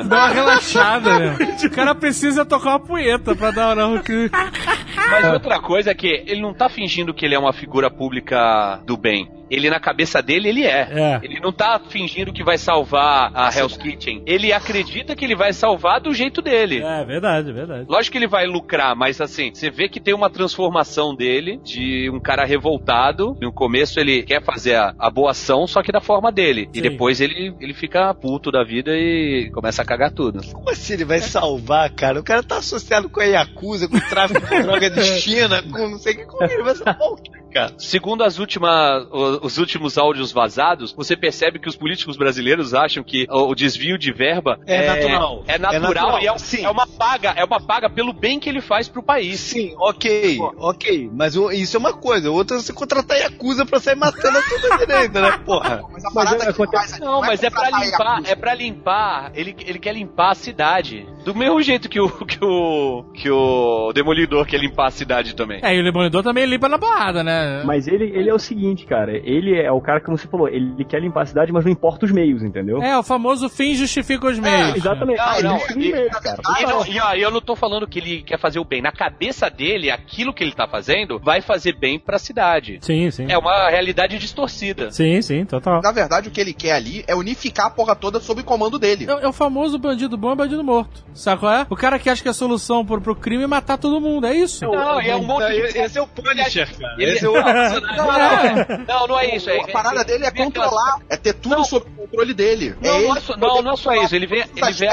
Dá uma relaxada, né? O cara precisa tocar uma punheta pra dar que. Mas outra coisa é que ele não tá fingindo que ele é uma figura pública do bem. Ele, na cabeça dele, ele é. É. Ele não tá fingindo que vai salvar a Hell's Kitchen. Ele acredita que ele vai salvar do jeito dele. É verdade, é verdade. Lógico que ele vai lucrar, mas assim, você vê que tem uma transformação dele de um cara revoltado. No começo ele quer fazer a, a boa ação, só que da forma dele. Sim. E depois ele, ele fica puto da vida e começa a cagar tudo. Como assim ele vai salvar, cara? O cara tá associado com a Yakuza, com o tráfico de droga de (laughs) China, com não sei o que. Como ele vai salvar o quê, cara? Segundo as últimas, os últimos áudios vazados, você percebe que os políticos brasileiros acham que o, desvio de verba É natural. É natural, É natural, e é, sim. é uma paga, é uma paga pelo bem que ele faz pro país. Sim, ok, ok. Mas o- isso é uma coisa. Outra é você contratar Yakuza pra sair matando a toda direita, né? (laughs) Porra. Mas a parada que faz ali Não, mas é pra limpar, Yakuza. é pra limpar, ele, ele quer limpar a cidade. Do mesmo jeito que o, que o, que o Demolidor quer limpar a cidade também. É, e o Demolidor também limpa na porrada, né? Mas ele, ele é o seguinte, cara. Ele é o cara que você falou. Ele quer limpar a cidade, mas não importa os meios, entendeu? É, o famoso fim justifica os meios. Exatamente. Não, Ah, não, ele e- tem meio, cara. E, não, e, ó, eu não tô falando que ele quer fazer o bem. Na cabeça dele, aquilo que ele tá fazendo vai fazer bem pra cidade. Sim, sim. É uma realidade distorcida. Sim, sim, total. Na verdade, o que ele quer ali é unificar a porra toda sob o comando dele. É, é o famoso bandido bom e bandido morto. Sabe qual é? O cara que acha que a solução pro, pro crime é matar todo mundo, é isso. Não, e é um monte de... Esse é o Punisher, cara. Ele- Esse é o Não, não, não, não é isso. É, a parada dele é controlar, é ter tudo Não. sob o controle dele. Não, é não, ele é só- não, não é só isso. Ele vê, ele vê,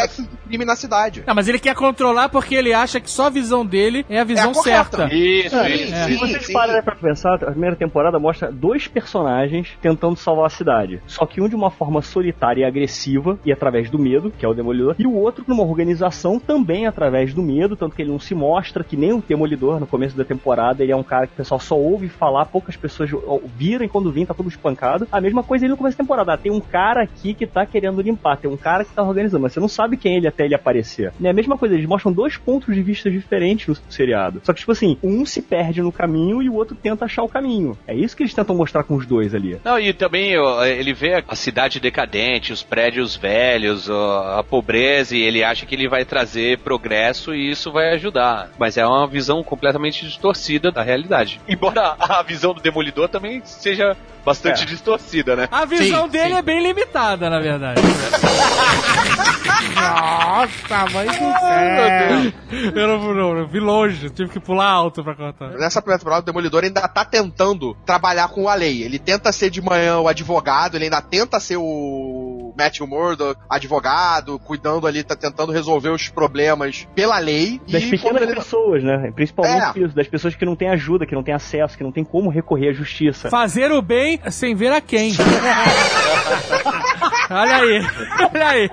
crime na cidade. Não, mas ele quer controlar porque ele acha que só a visão dele é a visão É a certa. Isso, É, isso. Se vocês pararem pra pensar, a primeira temporada mostra dois personagens tentando salvar a cidade. Só que um de uma forma solitária e agressiva, e através do medo, que é o Demolidor, e o outro numa organização também através do medo, tanto que ele não se mostra, que nem o Demolidor no começo da temporada, ele é um cara que o pessoal só ouve falar, poucas pessoas viram e quando vêm tá tudo espancado. A mesma coisa ele no começo da temporada. Ah, tem um cara aqui que tá querendo limpar, tem um cara que tá organizando, mas você não sabe quem é ele até ele aparecer. É a mesma coisa, eles mostram dois pontos de vista diferentes no seriado. Só que, tipo assim, um se perde no caminho e o outro tenta achar o caminho. É isso que eles tentam mostrar com os dois ali. Não, e também ele vê a cidade decadente, os prédios velhos, a pobreza, e ele acha que ele vai trazer progresso e isso vai ajudar. Mas é uma visão completamente distorcida da realidade. Embora a visão do Demolidor também seja bastante É. distorcida, né? A visão Sim, dele sim. é bem limitada, na verdade. Nossa, mãe do céu. Eu não, não, eu vi longe, tive que pular alto pra contar. Nessa primeira temporada, o Demolidor ainda tá tentando trabalhar com a lei. Ele tenta ser de manhã o advogado, ele ainda tenta ser o Matthew Murdock, advogado, cuidando ali, tá tentando resolver os problemas pela lei. Das e pequenas ele- pessoas, né? Principalmente É. isso, das pessoas que não têm ajuda, que não têm acesso, que não têm como recorrer à justiça. Fazer o bem sem ver a quem. (laughs) Olha aí, olha aí.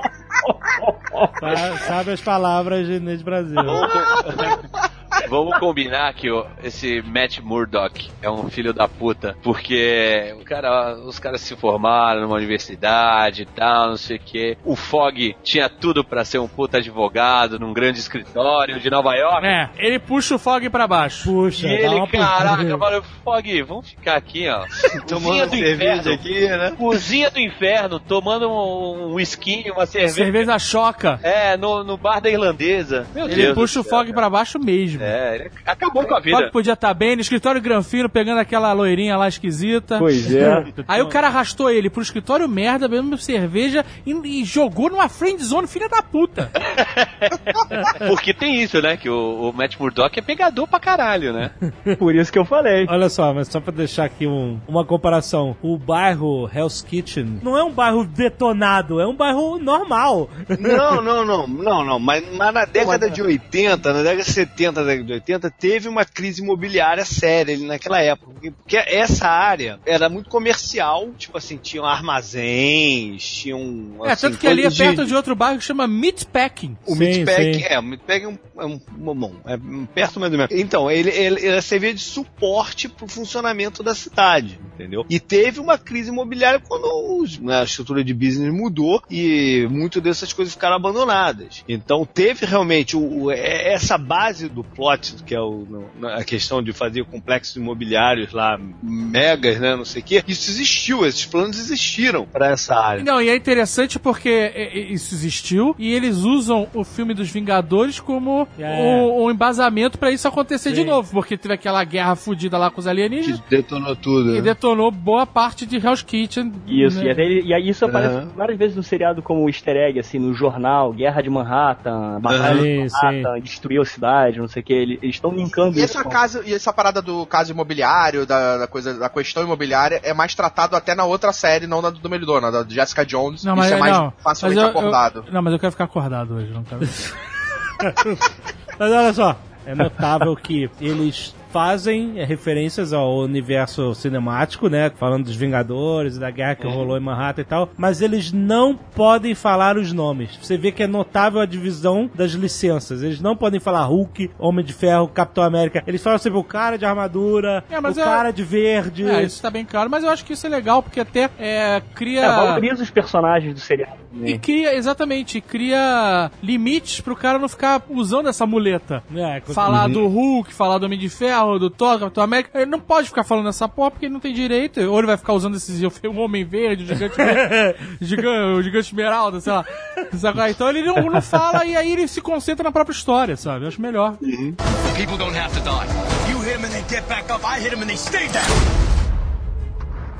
Sa- Sabe as palavras de Inês Brasil. (laughs) Vamos combinar que esse Matt Murdock é um filho da puta, porque o cara, os caras se formaram numa universidade e tal, não sei o que. O Fog tinha tudo pra ser um puta advogado num grande escritório de Nova York. É, ele puxa o fog pra baixo. Puxa, E ele, caraca, mano, Fog, vamos ficar aqui, ó. (laughs) Cozinha Tomando do cerveja inferno. aqui, né? Cozinha do inferno, tomando um, um whisky, uma cerveja. Cerveja choca. É, no, no bar da irlandesa. Meu Ele Deus puxa o céu, fog pra baixo mesmo. É, ele acabou com a O vida. Fog podia estar bem no escritório Granfino, pegando aquela loirinha lá esquisita. Pois é. (laughs) Aí o cara arrastou ele pro escritório merda, bebendo cerveja e, e jogou numa friend zone, filha da puta. (laughs) Porque tem isso, né? Que o, o Matt Murdock é pegador pra caralho, né? (laughs) Por isso que eu falei. Olha só, mas só pra deixar aqui um- uma comparação. O bairro Hell's Kitchen não é um bairro detonado, é um bairro normal. Não, não, não, não, não. Mas, mas na década de 80, na década de 70, na década de 80, teve uma crise imobiliária séria ali naquela época. Porque- essa área era muito comercial, tipo assim, tinham armazéns, tinham. é, assim, tanto que ali é perto de outro bairro que chama Meatpacking. O Sim, Meatpack, sim. é, o Meatpack é um, é um bom, é perto mais ou menos. Então, ele, ele, ele servia de suporte pro funcionamento da cidade, entendeu? E teve uma crise imobiliária quando né, a estrutura de business mudou e muitas dessas coisas ficaram abandonadas. Então, teve realmente o, o- é- essa base do plot, que é o, no- a questão de fazer complexos imobiliários lá, megas, né, não sei o quê, isso existiu, esses planos existiram para essa área. Não, e é interessante porque é, é, isso existiu e eles usam o filme dos Vingadores como É. o, o embasamento pra isso acontecer de Sim. novo, porque teve aquela guerra fudida lá com os alienígenas Que detonou tudo. e né? detonou boa parte de Hell's Kitchen. Isso, né? e, até e aí isso aparece Aham. várias vezes no seriado como easter egg, assim, no jornal, Guerra de Manhattan, Batalha de Sim, Manhattan, destruiu a cidade, não sei o que, eles estão linkando E isso. essa, casa, e essa parada do caso imobiliário, da, da coisa, da questão imobiliária, é mais tratado até na outra série, não na do Demolidor, na da Jessica Jones. Não, mas Isso é mais não, facilmente mas eu- acordado. eu- não, mas eu quero ficar acordado hoje, não quero. (laughs) Mas olha só, é notável que eles fazem é, referências ao universo cinemático, né? Falando dos Vingadores, da guerra que rolou em Manhattan e tal, mas eles não podem falar os nomes. Você vê que é notável a divisão das licenças. Eles não podem falar Hulk, Homem de Ferro, Capitão América. Eles falam sempre o cara de armadura, É, mas o cara de verde. É, isso tá bem claro, mas eu acho que isso é legal, porque até é, cria. É, valoriza os personagens do seriado. E também. cria, exatamente, cria limites pro cara não ficar usando essa muleta. É, Falar do Hulk, falar do Homem de Ferro, do Thor, do Capitão América. Ele não pode ficar falando essa porra porque ele não tem direito. Ou ele vai ficar usando esses eu fui um Homem Verde, o Gigante, (laughs) gigante, o gigante Esmeralda, sei lá. Sabe? Então ele não, não fala e aí ele se concentra na própria história, sabe? Eu acho melhor. People don't have to die. You hit them and they get back up. I hit them and they stay down.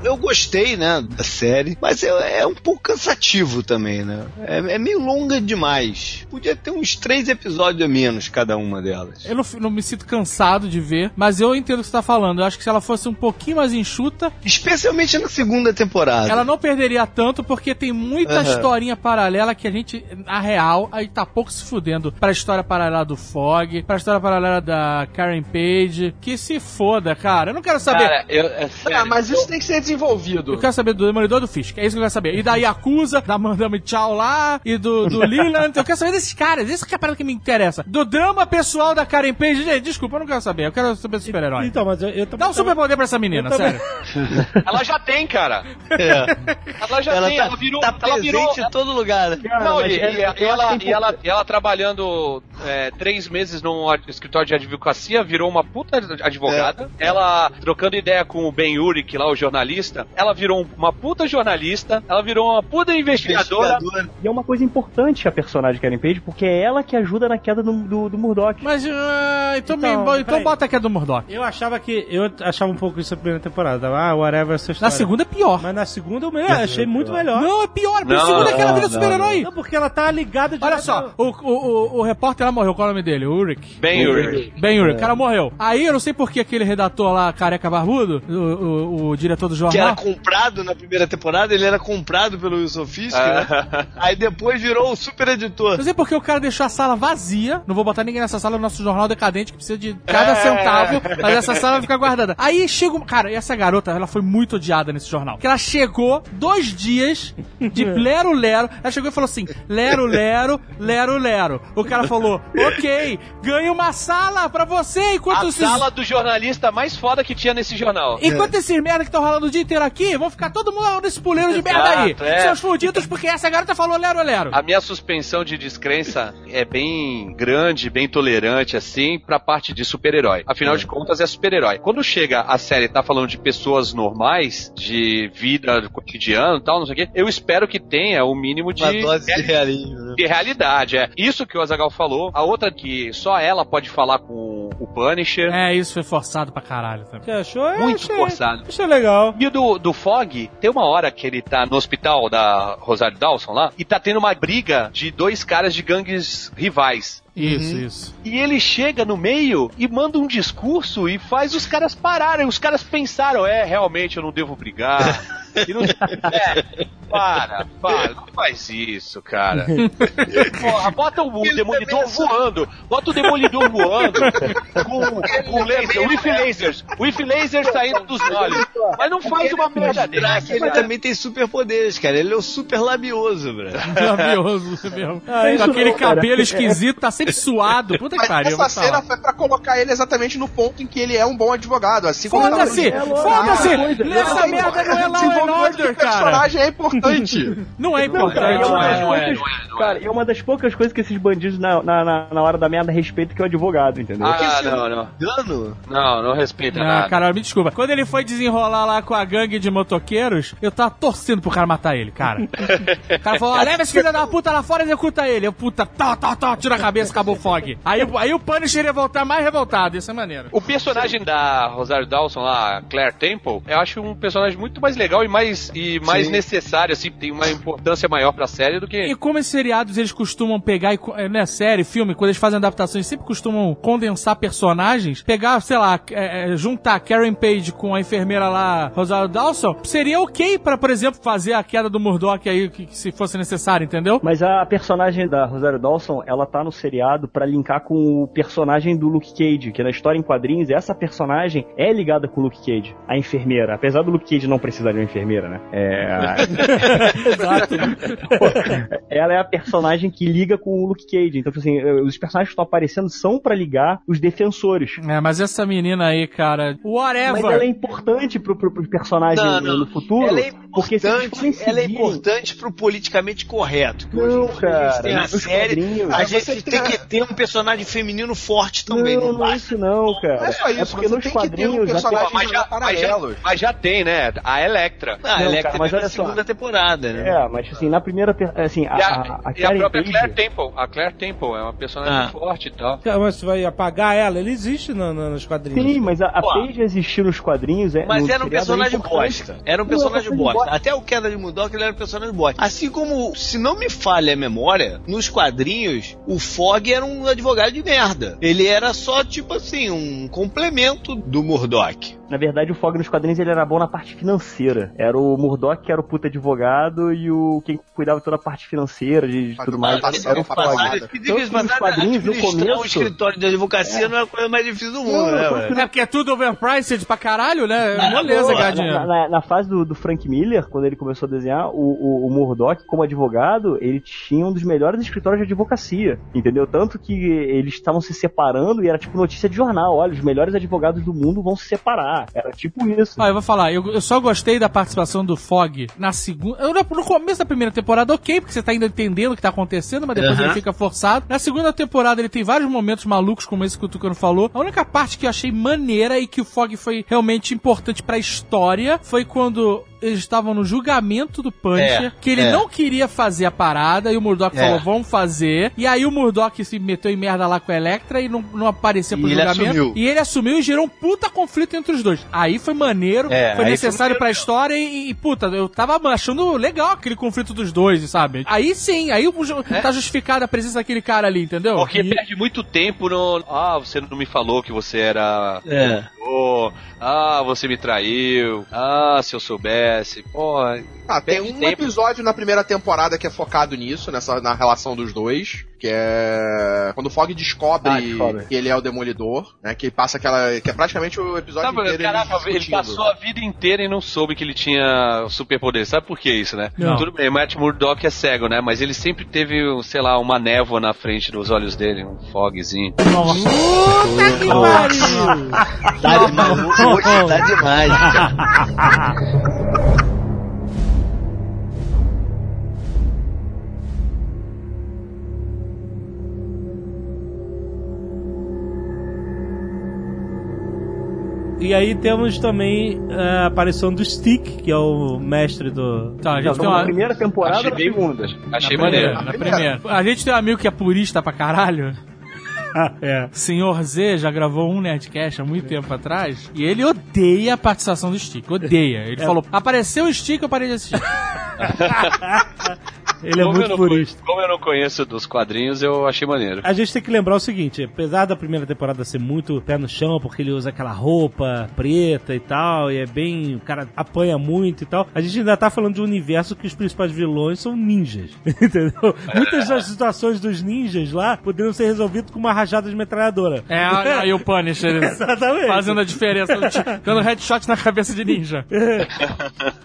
Eu gostei, né, da série, mas é, é um pouco cansativo também, né? É, é meio longa demais. Podia ter uns três episódios a menos cada uma delas. Eu não, não me sinto cansado de ver, mas eu entendo o que você tá falando. Eu acho que se ela fosse um pouquinho mais enxuta, Especialmente na segunda temporada. ela não perderia tanto, porque tem muita Aham. historinha paralela que a gente, na real, aí tá pouco se fudendo pra história paralela do Fog, pra história paralela da Karen Page. Que se foda, cara. Eu não quero saber. Cara, eu, é sério. Ah, mas isso tem que ser desenvolvido. Eu quero saber do Demolidor do Fisk, é isso que eu quero saber. E da Yakuza, da Madame Chao lá, e do, do (laughs) Leland. Eu quero saber desses caras, isso que é a parada que me interessa. Do drama pessoal da Karen Page. Gente, desculpa, eu não quero saber. Eu quero saber do super-herói. Então, mas eu, eu também. Dá um superpoder pra essa menina, sério. (laughs) Ela já tem, cara. Ela já Ela tem, tá, ela virou. tá ela presente virou. em todo lugar. Cara, Não, e, é- e- e ela, que é e, ela, e ela trabalhando é, três meses num escritório de advocacia, virou uma puta advogada. Ela trocando ideia com o Ben Urich, lá, o jornalista, ela virou uma puta jornalista, ela virou uma puta investigadora. Investigadora. E é uma coisa importante a personagem Karen Page, porque é ela que ajuda na queda do, do, do Murdoch. Mas, ah, então, Então, me- então bota a do Murdoch. Eu achava que. Eu achava um pouco isso na primeira temporada. Ah, whatever essa Na história. segunda é pior. Mas na segunda eu me- achei muito melhor. Não, é pior. Porque Não, a segunda é que ela vira super-herói. Não, porque ela tá ligada Olha direto só, o, o, o, o repórter lá morreu, qual é o nome dele? Ulrich. Ben Urich. Ben Urich, o cara morreu. Aí eu não sei por que aquele redator lá, careca barbudo, o, o, o diretor do Que era jornal. comprado na primeira temporada, ele era comprado pelo Wilson Fisk, né? Aí depois virou o super editor. Não sei por que o cara deixou a sala vazia. Não vou botar ninguém nessa sala, é o nosso jornal decadente, que precisa de cada centavo, mas essa sala vai ficar guardada. Aí chega. um- Cara, e essa garota, ela foi muito odiada nesse jornal. Que ela chegou dois dias de (laughs) lero lero. Ela chegou e falou assim: lero lero, lero lero. O cara falou: ok, ganha uma sala pra você enquanto A esses- sala do jornalista mais foda que tinha nesse jornal. Enquanto esses merda que estão rolando o dia inteiro aqui, vão ficar todo mundo nesse puleiro de merda aí. É. Seus fudidos, porque essa garota falou lero lero. A minha suspensão de descrença é bem grande, bem tolerante, assim, pra parte de super-herói. Afinal de contas, é super-herói. Quando chega a série tá falando de pessoas normais, de vida do cotidiano e tal, não sei o quê, eu espero que tenha o mínimo de, Uma dose de realismo, né? de realidade. É isso que o Azagal falou. A outra que só ela pode falar com o Punisher. É, isso foi forçado pra caralho também. Você achou? Muito achei, forçado. Achei legal. E o do, do Fog, tem uma hora que ele tá no hospital da Rosário Dawson lá, e tá tendo uma briga de dois caras de gangues rivais. Isso, isso. E ele chega no meio e manda um discurso e faz os caras pararem. Os caras pensaram, é, realmente eu não devo brigar. (laughs) E não- (laughs) é, para, para, não faz isso, cara. Porra, bota o demolidor voando. Bota o demolidor voando com, com laser, with lasers. With lasers saindo dos olhos. Mas não faz uma merda Lembrar dessa. que ele também tem superpoderes, cara. Ele é o super labioso, bro. Maravilhoso mesmo. (laughs) Ah, isso aquele não, cabelo esquisito, tá sempre suado. Puta que Mas pariu. essa cena foi pra colocar ele exatamente no ponto em que ele é um bom advogado. Assim Foda-se! dia. Foda-se! Ah, Não, merda não é Law desenvolvimento Order, do cara! personagem é importante. (laughs) Não é Não, cara, importante. é não é, poucas- não é, não é. Cara, e é uma das poucas coisas que esses bandidos na, na, na- na hora da merda respeitam que é o advogado, entendeu? Ah, não, não. Dano? Não, não respeita Não, nada. cara, me desculpa. Quando ele foi desenrolar lá com a gangue de motoqueiros, eu tava torcendo pro cara matar ele, cara. O cara falou, leva esse filho da puta lá fora e executa ele. Eu, puta, tá, tá, tá, tira a cabeça, acabou o fog. Aí, aí o Punisher ia voltar mais revoltado, isso é maneiro. O personagem da Rosário Dawson lá, Claire Temple, eu acho um personagem muito mais legal e mais, e mais Sim. necessário, assim, tem uma importância maior pra série do que. E como esses seriados eles costumam pegar, e, é, né, série, filme, quando eles fazem adaptações, sempre costumam condensar personagens, pegar, sei lá, é, é, juntar Karen Page com a enfermeira lá, Rosário Dawson, seria ok pra, por exemplo, fazer a queda do Murdoch aí, que, que se fosse necessário, entendeu? Mas a personagem da Rosário Dawson, ela tá no seriado pra linkar com o personagem do Luke Cage, que na história em quadrinhos, essa personagem é ligada com o Luke Cage, a enfermeira. Apesar do Luke Cage não precisar de uma enfermeira, né? É... (laughs) Exato. ela é a personagem que liga com o Luke Cage. Então, tipo assim, os personagens que estão aparecendo são pra ligar os defensores. É, mas essa menina aí, cara, Mas whatever. ela é importante pro, pro, pro personagem Não, no, não. no futuro. Ela é porque importante, ela é importante pro politicamente correto. que Não, cara, a gente tem nos série, quadrinhos. a Mas gente tem que ter um personagem feminino forte também. não, Não, não é isso não, cara. Não é só isso, porque você nos tem que ter um quadrinhos... personagem mas, já, mas, já, mas já tem, né? A Electra Electra. Ah, Não, Electra cara, mas é olha na só. segunda temporada, né? É, mas assim, na primeira. per- Assim, a, E a, a, a e a própria Page- Claire Temple. A Claire Temple é uma personagem Ah. forte e tal. Cara, Mas você vai apagar ela? Ele existe no, no, nos quadrinhos. Sim, mas a, a Pô. Existir nos quadrinhos é. Mas no era um é personagem bosta. Era um Não, é personagem personagem bosta. bosta. Até o Queda de Mudok ele era um personagem bosta. Assim como, se não me falha a memória, nos quadrinhos, o Fog era um advogado de merda. Ele era só, tipo assim, um complemento do Murdoch. Na verdade, o Fog nos quadrinhos ele era bom na parte financeira. Era o Murdoch que era o puta advogado e o quem cuidava de toda a parte financeira de, de tudo mais. passar, Era o não vai Fog. passar. Que Tanto diga-se que nos passagem, quadrinhos, no começo- um escritório de advocacia não é a coisa mais difícil do mundo, Não, né? É porque é tudo overpriced pra caralho, né? Moleza Pô, ganhar na, na- na fase do, do Frank Miller, quando ele começou a desenhar, o, o, o Murdoch, como advogado, ele tinha um dos melhores escritórios de advocacia, entendeu? Tanto que eles estavam se separando e era tipo notícia de jornal, olha, os melhores advogados do mundo vão se separar. Era tipo isso. Ó, eu vou falar, eu, eu só gostei da participação do Fog na segunda. No começo da primeira temporada, ok, porque você tá ainda entendendo o que tá acontecendo, mas depois ele fica forçado. Na segunda temporada, ele tem vários momentos malucos, como esse que o Tucano falou. A única parte que eu achei maneira e que o Fog foi realmente importante pra história foi quando eles estavam no julgamento do Punisher, É, que ele é. não queria fazer a parada, e o Murdoch É. falou, vamos fazer. E aí o Murdoch se meteu em merda lá com a Electra e não, não apareceu pro E ele julgamento. assumiu. E ele assumiu e gerou um puta conflito entre os dois. Aí foi maneiro, É, foi necessário foi pra história e, e, puta, eu tava achando legal aquele conflito dos dois, sabe? Aí sim, aí o ju- tá justificada a presença daquele cara ali, entendeu? Porque E- perde muito tempo no. Ah, você não me falou que você era. É. Oh, ah, você me traiu. Ah, se eu soubesse. Pô, Ah, tem um tempo. episódio na primeira temporada que é focado nisso, nessa, na relação dos dois, que é quando o Fog descobre, Ah, descobre. que ele é o Demolidor, né, que passa aquela, que é praticamente o episódio Sabe, inteiro caraca, ele discutindo. passou a vida inteira e não soube que ele tinha superpoder. Sabe por que isso, né? Não. Tudo bem, Matt Murdock é cego, né? Mas ele sempre teve, sei lá, uma névoa na frente dos olhos dele, um fogzinho. Puta que pariu! Tá demais, tá demais, E aí temos também a aparição do Stick, que é o mestre do. Tá, a gente tem na uma... primeira temporada Achei ou na segunda? Achei na maneiro. primeira, na primeira. A gente tem um amigo que é purista pra caralho. (laughs) é. Senhor Z já gravou um Nerdcast há muito tempo atrás e ele odeia a participação do Stick. Odeia. Ele falou: apareceu o Stick, eu parei de assistir. (laughs) Ele é Como eu muito não purista. Como eu não conheço dos quadrinhos, eu achei maneiro. A gente tem que lembrar o seguinte, apesar da primeira temporada ser muito pé no chão, porque ele usa aquela roupa preta e tal, e é bem. O cara apanha muito e tal, a gente ainda tá falando de um universo que os principais vilões são ninjas. (laughs) Entendeu? Muitas das situações dos ninjas lá poderiam ser resolvidas com uma rajada de metralhadora. É, aí o Punisher (laughs) Exatamente. fazendo a diferença, (laughs) dando headshot na cabeça de ninja. (laughs)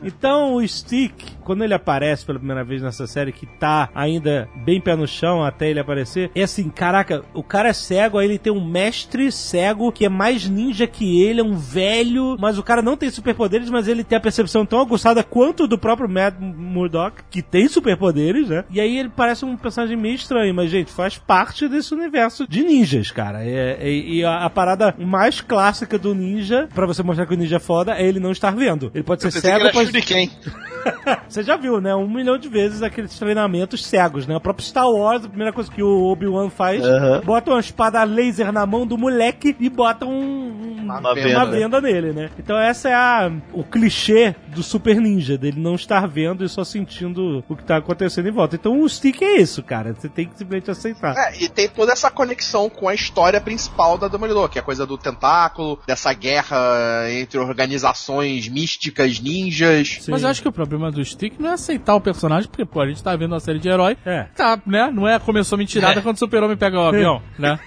Então o Stick, quando ele aparece pela primeira vez nessa série, que tá ainda bem pé no chão até ele aparecer, é assim, caraca, o cara é cego, aí ele tem um mestre cego que é mais ninja que ele, é um velho, mas o cara não tem superpoderes, mas ele tem a percepção tão aguçada quanto do próprio Matt Murdock, que tem superpoderes, né? E aí ele parece um personagem meio estranho, mas gente, faz parte desse universo de ninjas, cara. É- é- e a, a parada mais clássica do ninja, pra você mostrar que o ninja é foda, é ele não estar vendo. Ele pode ser Pensei que cego, era pode... Shuriken. (laughs) Você já viu, né? Um milhão de vezes aqueles treinamentos cegos, né? O próprio Star Wars, a primeira coisa que o Obi-Wan faz, Aham. bota uma espada laser na mão do moleque e bota um, um- Uma venda. uma venda. venda nele, né? Então essa é a, o clichê do Super Ninja, dele não estar vendo e só sentindo o que tá acontecendo em volta. Então o stick é isso, cara. Você tem que simplesmente aceitar. É, e tem toda essa conexão com a história principal da Demolidor, que é a coisa do tentáculo, dessa guerra entre organizações místicas, ninjas. Sim. Mas eu acho que o problema do Stick não é aceitar o personagem, porque, pô, a gente tá vendo uma série de herói. É. Tá, né? Não é começou mentirada quando o super-homem pega o avião, (laughs) né?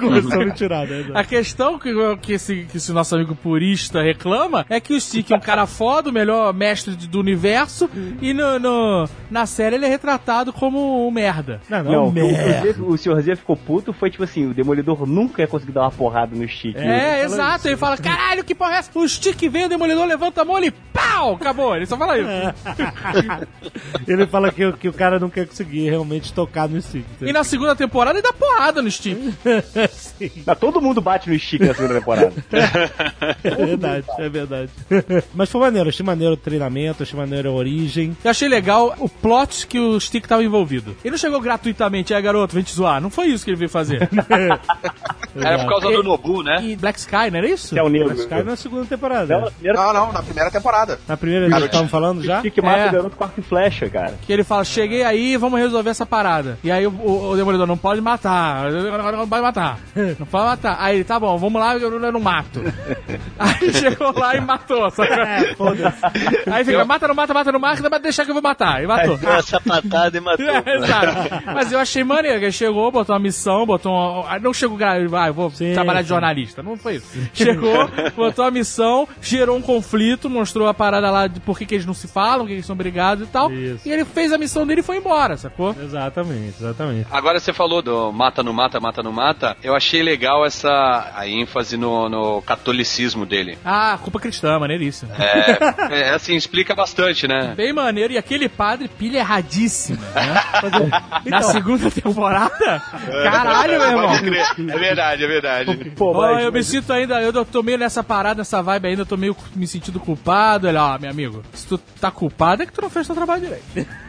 Começou a me tirar, né? A questão que, que, esse, que esse nosso amigo purista reclama é que o Stick é um cara foda, o melhor mestre do universo, e no, no- na série ele é retratado como um merda. Não, não, Não, o, merda. o, o Sr. Z ficou puto foi tipo assim, o Demolidor nunca ia conseguir dar uma porrada no Stick. É, exato. Ele fala, caralho, que porra é essa? O Stick vem, o Demolidor levanta a mão e pau! Acabou. Ele só fala isso. (laughs) Ele fala que, o- que o cara não quer conseguir realmente tocar no stick. E na segunda temporada ele dá porrada no Stick. (laughs) Sim, Mas todo mundo bate no stick na segunda temporada. (laughs) é verdade, é verdade. Mas foi maneiro, achei maneiro o treinamento, achei maneiro a origem. Eu achei legal o plot que o Stick tava envolvido. Ele não chegou gratuitamente, aí garoto, vem te zoar. Não foi isso que ele veio fazer. Era por causa do Nobu, né? E Black Sky, não era isso? Que é o negro. Mas cai na segunda temporada. Não, primeira Não, não, na primeira temporada. Na primeira eles estavam falando já? stick mata É. o garoto com arco e flecha, cara. Que ele fala, cheguei aí, vamos resolver essa parada. E aí o, o- o Demolidor, não pode matar, não pode matar, não pode matar. Aí ele, tá bom, vamos lá, eu, não mato. (laughs) Aí ele chegou lá e matou, sabe? É, foda-se. Aí fica, mata, não mata, mata, não mata, mas deixar que eu vou matar. E matou. Deu uma sapatada e matou. (laughs) É, exato. Mas eu achei maneiro, que ele chegou, botou uma missão, botou ah, Não chegou, vai, eu vou Sim, trabalhar de sim. jornalista. Não foi isso. Chegou, (laughs) botou a missão, gerou um conflito, mostrou a parada lá de por que, que eles não se falam, por que eles são brigados e tal. Isso. E ele fez a missão dele e foi embora, sacou? Exatamente, exatamente. Agora você falou do mata no mata, mata no mata. Eu achei legal essa a ênfase no, no catolicismo dele. Ah, culpa cristã, maneiríssimo. É, é, assim, explica bastante, né? Bem maneiro, e aquele padre pilha erradíssima, né? (laughs) Na segunda temporada? Caralho, meu irmão. Pode crer. É verdade, é verdade. Pô, mas, eu me sinto ainda, eu tô meio nessa parada, nessa vibe ainda, eu tô meio me sentindo culpado. Olha, ó, meu amigo, se tu tá culpado é que tu não fez teu trabalho direito.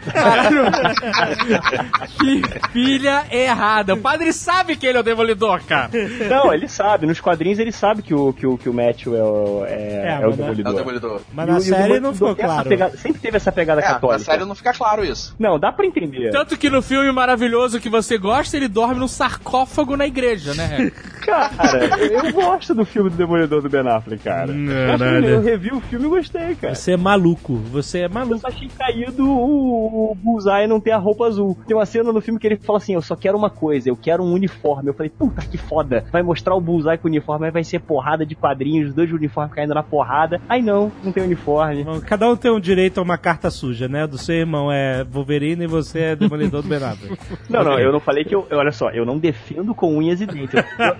(laughs) Que filha errada. O padre sabe que ele é o demolidor, cara. Não, ele sabe. Nos quadrinhos ele sabe que o, que o, que o Matthew é o, é, É, é o mas na- É o demolidor. Demolidor. Mas na e série Demolidor não ficou claro. pegada- sempre teve essa pegada É, na católica. série não fica claro isso. Não, dá pra entender. Tanto que no filme maravilhoso que você gosta, ele dorme num sarcófago na igreja, né? (laughs) Cara, eu gosto do filme do Demolidor do Ben Affleck, cara. eu, acho que eu revi o filme e gostei, cara. Você é maluco, você é Eu maluco. só achei caído o, o Bullseye não ter a roupa azul. Tem uma cena no filme que ele fala assim: Eu só quero uma coisa, eu quero um uniforme. Eu falei, puta que foda. Vai mostrar o Bullseye com o uniforme, aí vai ser porrada de quadrinhos, os dois uniformes caindo na porrada. Aí não, não tem uniforme. Cada um tem um direito a uma carta suja, né? Do seu irmão é Wolverine e você é Demolidor do Ben Affleck. (laughs) Não, não, eu não falei que eu. Olha só, eu não defendo com unhas e dentes.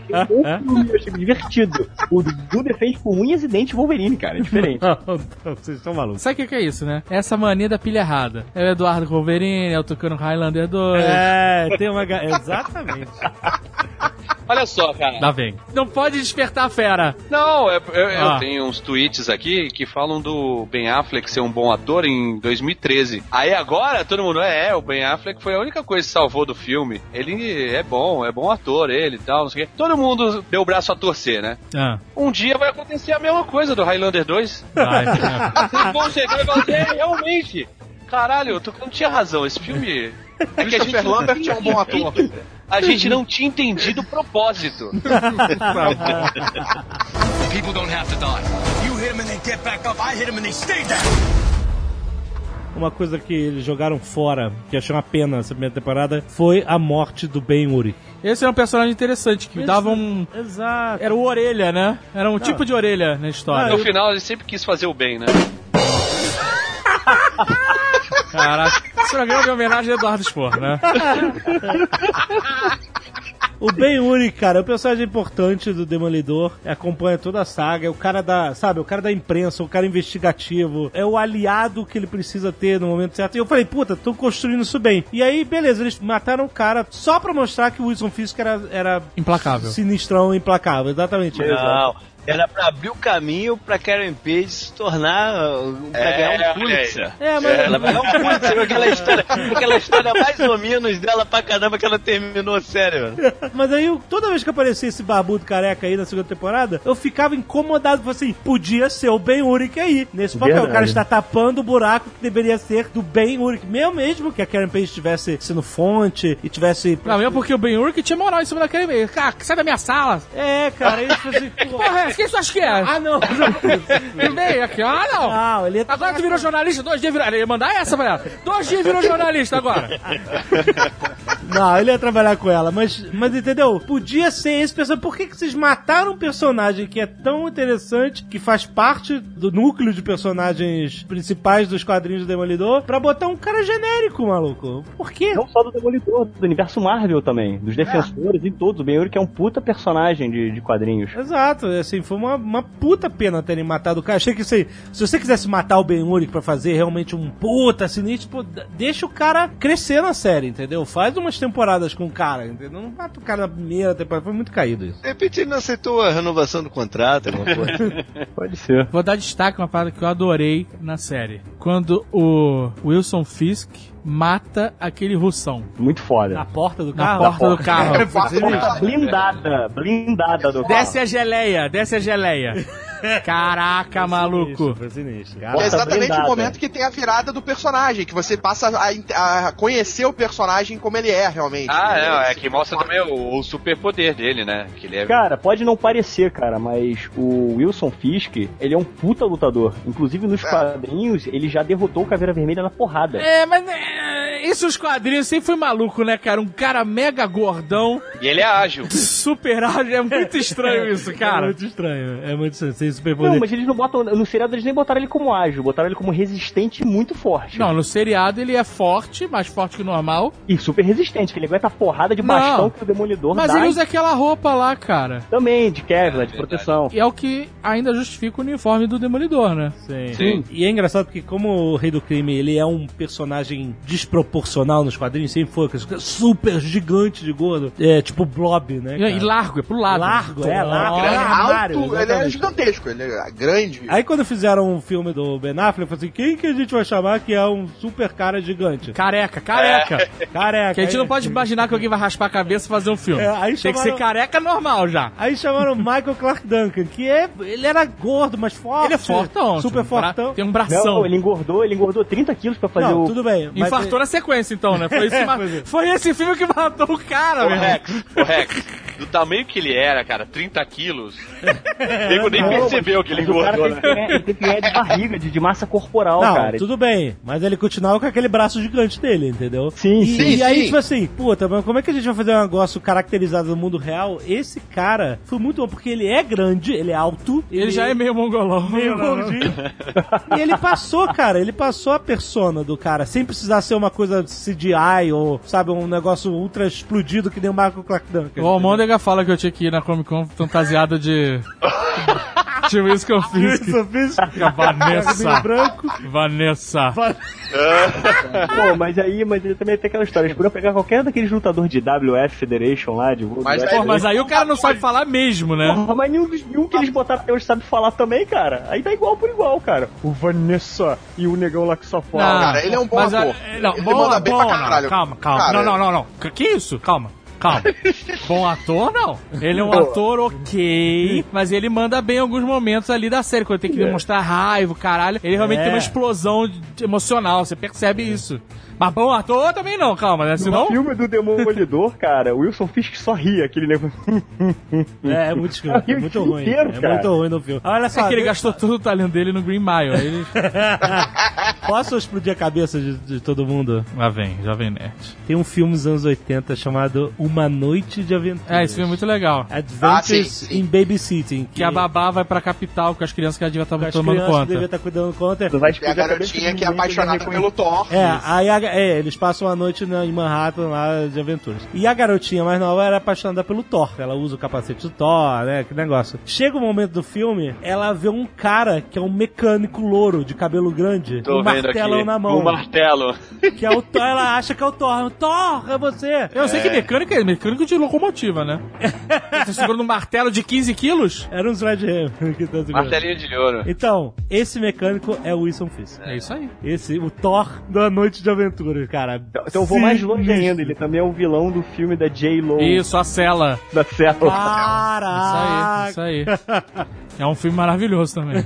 Eu, eu, eu, achei divertido. O Dudu defende com unhas e dentes Wolverine, cara. É diferente. Não, não, vocês estão malucos. Sabe o que, que é isso, né? Essa mania da pilha errada. É o Eduardo Wolverine, é o Tucano Highlander 2. É, tem uma. (laughs) Exatamente. Olha só, cara. Lá vem. Não pode despertar a fera. Não, é- eu, eu Ah. tenho uns tweets aqui que falam do Ben Affleck ser um bom ator em 2013. Aí agora todo mundo é, é, o Ben Affleck foi a única coisa que salvou do filme. Ele é bom, é bom ator, ele e tal, não sei o quê. Todo mundo deu o braço a torcer, né? Ah, Um dia vai acontecer a mesma coisa do Highlander 2. vai. (laughs) Vocês vão chegar e vão dizer, "É, realmente. Caralho, tu não tinha razão, esse filme. (laughs) É que a gente, Lambert é um bom (laughs) ator. A gente não tinha entendido o propósito. (laughs) People don't have to die. You hit them and they get back up. I hit them and they stay down. Uma coisa que eles jogaram fora, que achei uma pena nessa primeira temporada, foi a morte do Ben Urich. Esse era um personagem interessante, que dava um... Exato. Era o orelha, né? Era um tipo de orelha na história. No final, ele sempre quis fazer o bem, né? (laughs) Caraca, esse programa é uma homenagem a Eduardo Spor, né? O Ben Urich, cara, é um personagem importante do Demolidor, acompanha toda a saga, é o cara da, sabe, o cara da imprensa, o cara investigativo, é o aliado que ele precisa ter no momento certo. E eu falei, puta, estão construindo isso bem. E aí, beleza, eles mataram o cara só pra mostrar que o Wilson Fisk era, era Implacável. sinistrão, implacável, exatamente. Não, era pra abrir o caminho pra Karen Page se tornar. pra É, ganhar um olha Pulitzer. É, mas... Ela vai ganhar um Pulitzer aquela história, aquela história mais ou menos dela pra caramba que ela terminou sério. mano. Mas aí, eu- toda vez que aparecia esse barbudo careca aí na segunda temporada, eu ficava incomodado. Falei assim, podia ser o Ben Urich aí, nesse papel. Verdade. O cara está tapando o buraco que deveria ser do Ben Urich. Mesmo mesmo que a Karen Page estivesse sendo fonte e tivesse... Não, mesmo porque o Ben Urich tinha moral em cima daquele meio. Cara, sai da minha sala. É, cara, aí tipo assim... (laughs) Porra, é, quem tu acha que é? Ah, não. (laughs) Veio aqui, ah, não. Não, ele... Agora tu virou jornalista, dois dias virou. Ele ia mandar essa pra ela. Dois dias virou jornalista agora. (laughs) Não, ele ia trabalhar com ela, mas, mas entendeu? Podia ser esse personagem. Por que, que vocês mataram um personagem que é tão interessante, que faz parte do núcleo de personagens principais dos quadrinhos do Demolidor, pra botar um cara genérico, maluco? Por quê? Não só do Demolidor, do universo Marvel também, dos defensores e todos. O Ben que é um puta personagem de, de quadrinhos. Exato, assim, foi uma, uma puta pena terem matado o cara. Achei que se, se você quisesse matar o Ben Urich pra fazer realmente um puta sinistro, pô, deixa o cara crescer na série, entendeu? Faz umas temporadas com o cara, entendeu? Não mata o cara na primeira temporada, foi muito caído isso. De repente ele não aceitou a renovação do contrato, alguma coisa. (laughs) Pode ser. Vou dar destaque a uma parada que eu adorei na série. Quando o Wilson Fisk mata aquele russão. Muito Na foda. porta do Na carro? porta do (laughs) carro. É, porta do carro. Blindada, blindada do Desce a geleia, desce a geleia. (laughs) Caraca, maluco. Foi sinistro. Que é Porta exatamente blindada. o momento que tem a virada do personagem, que você passa a, a conhecer o personagem como ele é realmente. Ah, não, é que mostra também o, o superpoder dele, né? Que ele é. Cara, pode não parecer, cara, mas o Wilson Fisk, ele é um puta lutador. Inclusive nos quadrinhos, ele já derrotou o Caveira Vermelha na porrada. É, mas é, isso os quadrinhos sempre foi maluco, né, cara? Um cara mega gordão, E ele é ágil. super ágil. É muito estranho (laughs) isso, É cara. muito estranho. É muito estranho. Sem superpoder. Não, mas eles não botam. No seriado eles nem botaram ele como ágil, botaram ele como resistente e muito forte. Não, no seriado ele é forte, mais forte que o normal. E super resistente, que ele aguenta a porrada de Não. bastão que o Demolidor Mas dá. ele usa aquela roupa lá, cara. Também, de Kevlar, É, de proteção. E é o que ainda justifica o uniforme do Demolidor, né? Sim. Sim. E é engraçado porque como o Rei do Crime, ele é um personagem desproporcional nos quadrinhos, sempre foi, super gigante de gordo, é tipo Blob, né? E, cara? e largo, é pro lado. Largo, é, largo. Ele é é armário, alto, ele é gigantesco, ele é grande. Aí quando fizeram um filme do Ben Affleck, eu falei assim, quem que a gente vai chamar que é um super cara gigante? Careca, careca. Careca. Que a gente Aí- não pode imaginar que alguém vai raspar a cabeça e fazer um filme. É, aí Tem que chamaram- ser careca normal já. Aí chamaram Michael Clark Duncan, que é. Ele era gordo, mas forte. Ele é fortão. Super tipo, fortão. Tem um bração. Não, ele engordou, ele engordou 30 quilos pra fazer Não, o. tudo bem. mas Infartou na sequência, então, né? Foi esse, Pois é. foi esse filme que matou o cara, O meu. Rex, o Rex, do tamanho que ele era, cara, 30 quilos, (laughs) nego nem Não, percebeu que ele engordou, né? ele teve que ganhar de barriga, de, de massa corporal, Não, cara. tudo bem, mas ele continuava com aquele braço gigante dele, entendeu? Sim, e, sim, E aí, sim. tipo assim, puta, mas como é que a gente vai fazer um negócio caracterizado no mundo real? Esse cara foi muito bom, porque ele é grande, ele é alto. Ele já é meio mongolão. meio gordinho. (laughs) e ele passou, cara, ele passou a persona do cara, sem precisar ser uma coisa CGI ou, sabe, um negócio ultra explodido que nem o Michael Clark Duncan. O Almôndega fala que eu tinha que ir na Comic Con fantasiado de. (laughs) de Wilson Fisk. Isso, eu fiz. Vanessa. Branco. Vanessa. (laughs) Pô, mas aí, mas ele também tem aquela história. Eles podiam pegar qualquer daqueles lutadores de WF Federation lá, de Mas aí- Pô, mas aí o cara não sabe falar mesmo, né? Porra, mas nenhum, nenhum que eles botaram até hoje sabe falar também, cara. Aí tá igual por igual, cara. O Vanessa e o negão lá que só fala. Não, cara, ele é um bom mas, ator. é, Não, Ele bom, manda bem bom, pra caralho. Não, calma, calma. Cara, não, não, não, não. Que, que isso? Calma. Calma. Bom ator, não. Ele é um ator ok, mas ele manda bem em alguns momentos ali da série, quando tem que demonstrar raiva, caralho. Ele realmente É. tem uma explosão de- emocional, você percebe isso. Mas bom ator também não, calma, né? No Senão. filme do Demolidor, (laughs) cara, o Wilson Fisk só ria, aquele negócio. É, (laughs) é muito escroto, é muito ruim. Inteiro, É cara. muito ruim no filme. Olha só, É que ele eu- gastou todo o talento dele no Green Mile. Aí ele... (laughs) posso explodir a cabeça de, de todo mundo? Lá vem, Jovem Nerd. Tem um filme dos anos 80 chamado Uma Noite de Aventura. É, esse filme é muito legal. Adventures Ah, sim, sim. in Babysitting. Que a babá vai pra capital com as crianças que ela devia estar as tomando crianças conta. devia estar cuidando conta. Não vai a cabeça garotinha que é apaixonada pelo Thor. É, aí a- é, eles passam a noite na, em Manhattan lá de aventuras. E a garotinha mais nova era apaixonada pelo Thor. Ela usa o capacete do Thor, né? Que negócio. Chega o momento do filme, ela vê um cara que é um mecânico louro, de cabelo grande, Tô um vendo martelão aqui. na mão. O martelo. Que é o Thor, ela acha que é o Thor. Thor, é você! Eu sei que mecânico é mecânico de locomotiva, né? (laughs) Você segura um martelo de 15 quilos? Era um Sledgehammer (laughs) que tá segurando. Martelinho de ouro. Então, esse mecânico é o Wilson Fisk. É isso aí. Esse, o Thor da Noite de Aventura, cara. Então eu vou mais longe ainda, ele também é o vilão do filme da J-Lo Isso, a cela. da Célula. Caraca! Isso aí, isso aí. É um filme maravilhoso também.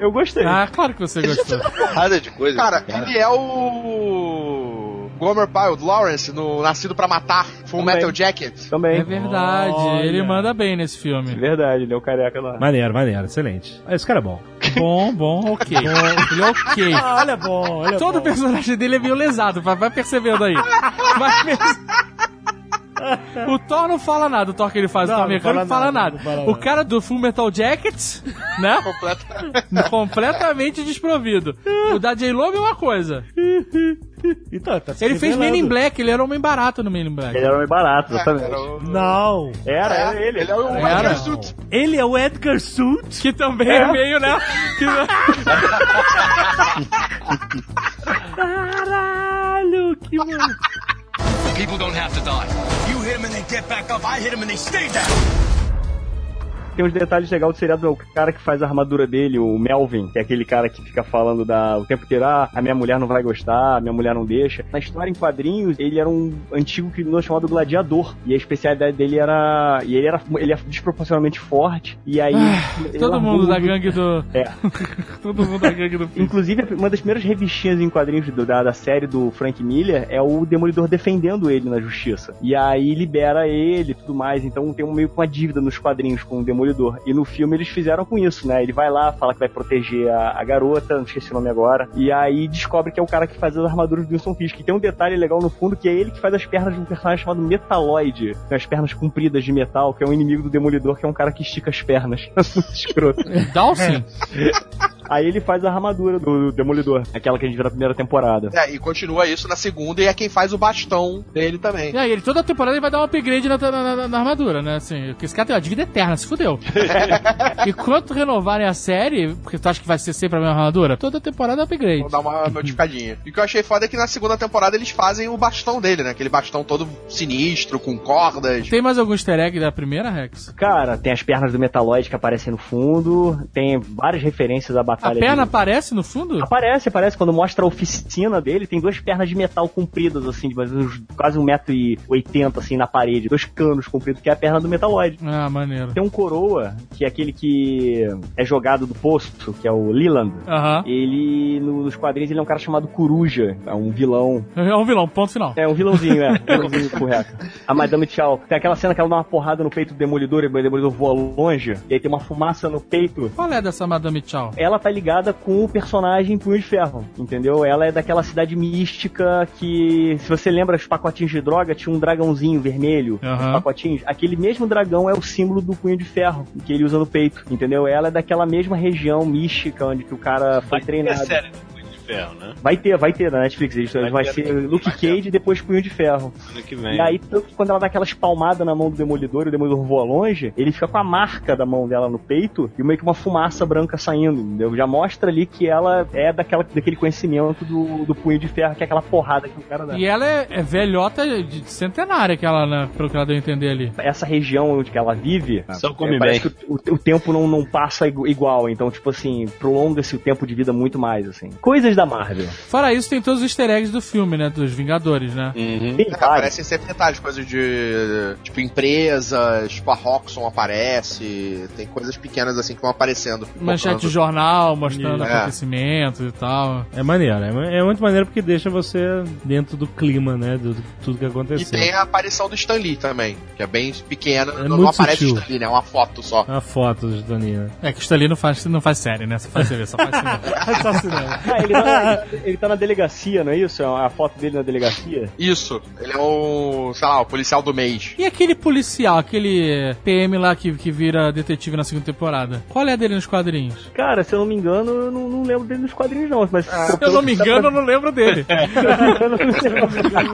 Eu gostei. Ah, claro que você gostou. Porrada de coisa. Cara, ele é o. Gomer Pyle, Lawrence, no Nascido pra Matar, Full Também. Metal Jacket. Também. É verdade, Olha. ele manda bem nesse filme. Verdade, ele é o careca lá. Maneiro, maneiro, excelente. Esse cara é bom. Bom, bom, ok. Ele é ok. (laughs) Ah, olha bom, olha Todo bom. personagem dele é meio lesado, vai, vai percebendo aí. Vai perce- O Thor não fala nada, o Thor que ele faz, Não, o Thor não mecânico fala não fala nada, nada. não fala O nada. cara do Full Metal Jacket, né? Completamente. (laughs) Completamente desprovido. O da J-Lo é a mesma coisa. Então, tá Ele fez Men in. Black, ele era homem barato no Men in Black. Ele era homem barato, exatamente. Era, o- Não. Era, era ele. ele é o Era. Edgar Suit. Ele é o Edgar Suit. Que também é, meio, né? (laughs) Que- Caralho, que mano. People don't have to die. You hit them and they get back up. I hit them and they stay down. Tem uns detalhes legais do seriado, é o cara que faz a armadura dele, o Melvin, que é aquele cara que fica falando da, o tempo inteiro, ah, a minha mulher não vai gostar, a minha mulher não deixa. Na história em quadrinhos, ele era um antigo criminoso chamado Gladiador, e a especialidade dele era, e ele era, ele é desproporcionalmente forte, e aí... ele Todo largou mundo da gangue do. É. (laughs) Todo mundo da gangue do. (laughs) Inclusive, uma das primeiras revistinhas em quadrinhos do- da, da série do Frank Miller é o Demolidor defendendo ele na justiça. E aí libera ele e tudo mais. Então tem um, meio que uma dívida nos quadrinhos com o Demolidor. E no filme eles fizeram com isso, né? Ele vai lá, fala que vai proteger a, a garota, não esqueci o nome agora. E aí descobre que é o cara que faz as armaduras do Wilson Fisk. E tem um detalhe legal no fundo que é ele que faz as pernas de um personagem chamado Metaloid. Tem as pernas compridas de metal, que é um inimigo do Demolidor, que é um cara que estica as pernas. (laughs) Escroto. Dawson? (laughs) Aí ele faz a armadura do Demolidor, aquela que a gente viu na primeira temporada. É, e continua isso na segunda, e é quem faz o bastão dele também. E aí, ele toda temporada ele vai dar um upgrade na, na- na- na armadura, né? Assim, porque esse cara tem uma dívida eterna, se fudeu. (laughs) e quando renovarem a série, porque tu acha que vai ser sempre a mesma armadura? Toda temporada é upgrade. Vou dar uma notificadinha. E o que eu achei foda é que na segunda temporada eles fazem o bastão dele, né? Aquele bastão todo sinistro, com cordas. Tem mais algum easter egg da primeira, Rex? Cara, tem as pernas do Metaloid que aparecem no fundo, tem várias referências à A batalha. perna de- aparece no fundo? Aparece, aparece. Quando mostra a oficina dele, tem duas pernas de metal compridas, assim, de mais menos quase 1,80m, assim, na parede. Dois canos compridos, que é a perna do Metaloid. Ah, maneiro. Tem um coroa, que é aquele que é jogado do posto, que é o Leland. Aham. Ele, no- nos quadrinhos, ele é um cara chamado Coruja. É um vilão É um vilão, ponto final. É, um vilãozinho, é. (laughs) Um vilãozinho correto. A Madame Tchau. Tem aquela cena que ela dá uma porrada no peito do Demolidor e o Demolidor voa longe. E aí tem uma fumaça no peito. Qual é dessa Madame Tchau? Ela tá ligada com o personagem Punho de Ferro, entendeu? Ela é daquela cidade mística que, se você lembra os pacotinhos de droga, tinha um dragãozinho vermelho. Os pacotinhos. Aquele mesmo dragão é o símbolo do Punho de Ferro, que ele usa no peito, entendeu? Ela é daquela mesma região mística onde que o cara foi É treinado. sério, Punho de Ferro, né? Vai ter, vai ter na Netflix. Isso Vai vai, ter, ser vai Luke ter. Cage e depois Punho de Ferro. Ano que vem. E aí, tanto que quando ela dá aquelas palmadas na mão do Demolidor e o Demolidor voa longe, ele fica com a marca da mão dela no peito e meio que uma fumaça branca saindo, entendeu? Já mostra ali que ela é daquela, daquele conhecimento do, do punho de ferro, que é aquela porrada que o cara dá. E ela é, é velhota de centenária, que ela, né, pelo que ela deu a entender ali. Essa região onde ela vive, Só come é, parece bem. que o, o- o tempo não, não passa igu- igual, então, tipo assim, prolonga-se o tempo de vida muito mais, assim. Coisas da Marvel. Fora isso, tem todos os easter eggs do filme, né? Dos Vingadores, né? Uhum. É, aparecem sempre detalhes, coisas de. Tipo, empresas, tipo, a Roxxon aparece. Tem coisas pequenas assim que vão aparecendo. Manchete de Focando. jornal, mostrando É. acontecimentos e tal. É maneiro, é, é muito maneiro porque deixa você dentro do clima, né? Do, do tudo que E aconteceu. tem a aparição do Stan Lee também, que é bem pequena. É não muito aparece sutil. o Stan Lee, né? É uma foto só. A foto do Danilo. É que o Stanley não faz, não faz série, né? Só faz série, só faz cinema. (laughs) Só cinema. Ah, ele (laughs) ele tá na delegacia, não é isso? É a foto dele na delegacia. Isso. Ele é o, sei lá, o policial do mês. E aquele policial, aquele PM lá que, que vira detetive na segunda temporada? Qual é a dele nos quadrinhos? Cara, se eu não me engano, eu não, não lembro dele nos quadrinhos, não. Mas, Ah, (laughs) Se eu não me engano, eu não lembro dele.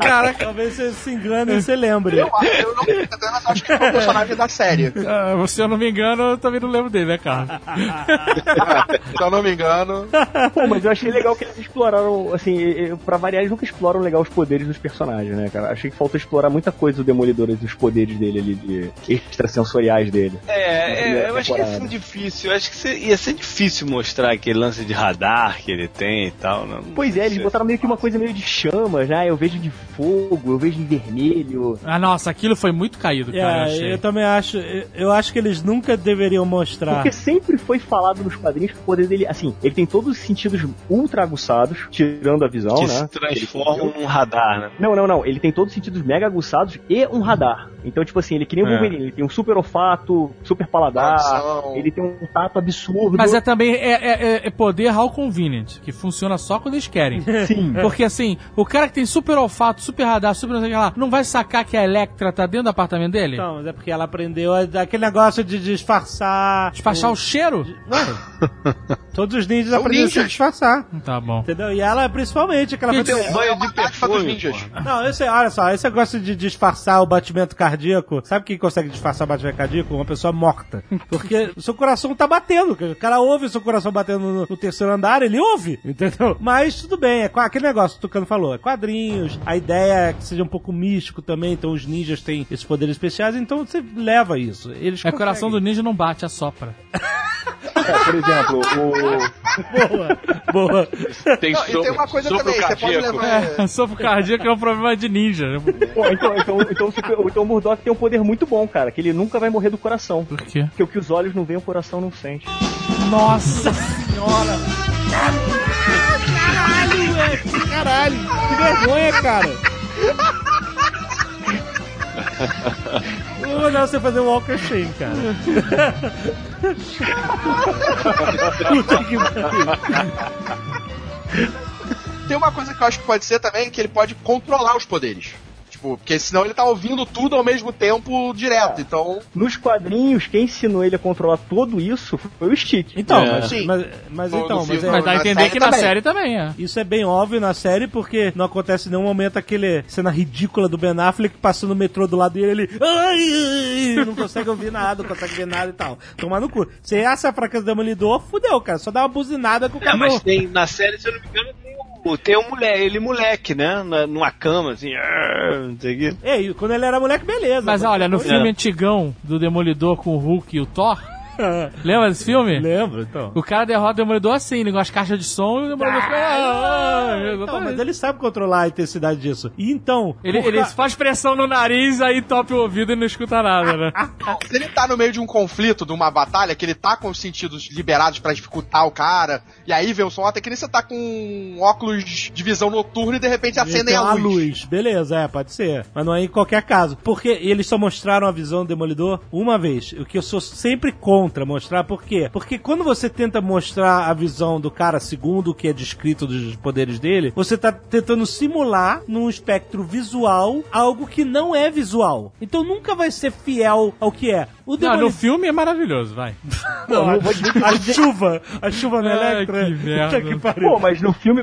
Caraca, talvez você se engane e você lembre. Eu, eu não mas acho que é o personagem da série. Ah, se eu não me engano, eu também não lembro dele, né, cara? (laughs) Se eu não me engano. Pô, mas eu achei legal que eles exploraram, assim, eu- pra variar, eles nunca exploram legal os poderes dos personagens, né, cara? Achei que faltou explorar muita coisa do Demolidor e dos poderes dele ali, de extrasensoriais dele. É, é, eu acho que ia ser difícil. Eu acho que ia ser difícil mostrar aquele lance de radar que ele tem e tal. Não, Pois é, eles Sei. botaram meio que uma coisa meio de chama já, eu vejo de fogo, eu vejo de vermelho. Ah, nossa, aquilo foi muito caído, cara. eu É, achei. eu também acho. Eu, eu acho que eles nunca deveriam mostrar. Porque sempre foi falado nos quadrinhos que o poder dele, assim, ele tem todos os sentidos ultra aguçados, tirando a visão, que né? se transforma num radar, né? Não, não, não. Ele tem todos os sentidos mega aguçados e um radar. Então, tipo assim, ele é que nem o É. Wolverine. Ele tem um super olfato, super paladar, ele tem um tato absurdo. Mas é também é, é- é poder how convenient, que funciona só quando eles querem. (laughs) Sim. Porque assim, o cara que tem super olfato, super radar, super não sei o que lá, não vai sacar que a Electra tá dentro do apartamento dele? Então, mas é porque ela aprendeu aquele negócio de disfarçar. Despachar o cheiro? (laughs) Todos os ninjas São aprenderam a se disfarçar. Tá bom. Entendeu? E ela, principalmente, aquela Que coisa- tem Um banho de perfume. Não, esse, olha só, esse negócio de disfarçar o batimento cardíaco. Sabe quem consegue disfarçar o batimento cardíaco? Uma pessoa morta. Porque o seu coração tá batendo. O cara ouve o seu coração batendo no, no terceiro andar, ele ouve, entendeu? Mas tudo bem, é aquele negócio que o Tucano falou, é quadrinhos. A ideia é que seja um pouco místico também, então os ninjas têm esses poderes especiais, então você leva isso. Eles É o coração do ninja não bate, assopra. (laughs) É, por exemplo, o. Boa, boa. Tem, Não, e so- tem uma coisa sopro também, você pode cardíaco. levar. É, sopro cardíaco é um problema de ninja. Pô, então, então, então, então o Murdock tem um poder muito bom, cara, que ele nunca vai morrer do coração. Por quê? Porque o que os olhos não veem, o coração não sente. Nossa senhora! Caralho, velho, caralho. Que vergonha, cara. (laughs) Eu vou mandar você fazer um Walker Shame, cara. Puta que pariu. Tem uma coisa que eu acho que pode ser também, que ele pode controlar os poderes. Tipo, porque senão ele tá ouvindo tudo ao mesmo tempo direto. Então, Nos quadrinhos, quem ensinou ele a controlar tudo isso foi o Stick. Então, É. mas, Sim. mas, mas No- então, no mas é- Mas dá a entender série que na também. série também é. isso é bem óbvio na série, porque não acontece em nenhum momento aquele cena ridícula do Ben Affleck passando o metrô do lado dele, ele ai, ai, não consegue ouvir nada, não consegue ver nada e tal. Tomar no cu. Se essa é a fraqueza do Demolidor, fudeu, cara. Só dá uma buzinada com o É, cara. mas tem, na série, se eu não me engano, tem o, tem um mulher, ele moleque, né? Na- numa cama, assim, "Ah", não sei o quê. É, e quando ele era moleque, beleza. Mas olha, no filme antigão do Demolidor com o Hulk e o Thor, (laughs) lembra desse filme? Lembro, então. O cara derrota o Demolidor assim, com as caixas de som e o Demolidor fica. "Ah, ah", Então, exatamente. mas ele sabe controlar a intensidade disso. E então. Ele, ele ca- faz pressão no nariz, aí topa o ouvido e não escuta nada, né? (laughs) se ele tá no meio de um conflito, de uma batalha, que ele tá com os sentidos liberados pra dificultar o cara, e aí vê o som, até que nem você tá com um óculos de visão noturna e de repente acendem a uma luz. Beleza, é, pode ser. Mas não é em qualquer caso. Porque eles só mostraram a visão do Demolidor uma vez. O que eu sou sempre contra mostrar. Por quê? Porque quando você tenta mostrar a visão do cara segundo o que é descrito dos poderes dele, você tá tentando simular num espectro visual algo que não é visual. Então nunca vai ser fiel ao que é. O Não, Demolidor. no filme é maravilhoso, vai. Pô, a, (laughs) a chuva, a chuva no Ai, Electra. que merda. Puta que pariu. Pô, mas no filme,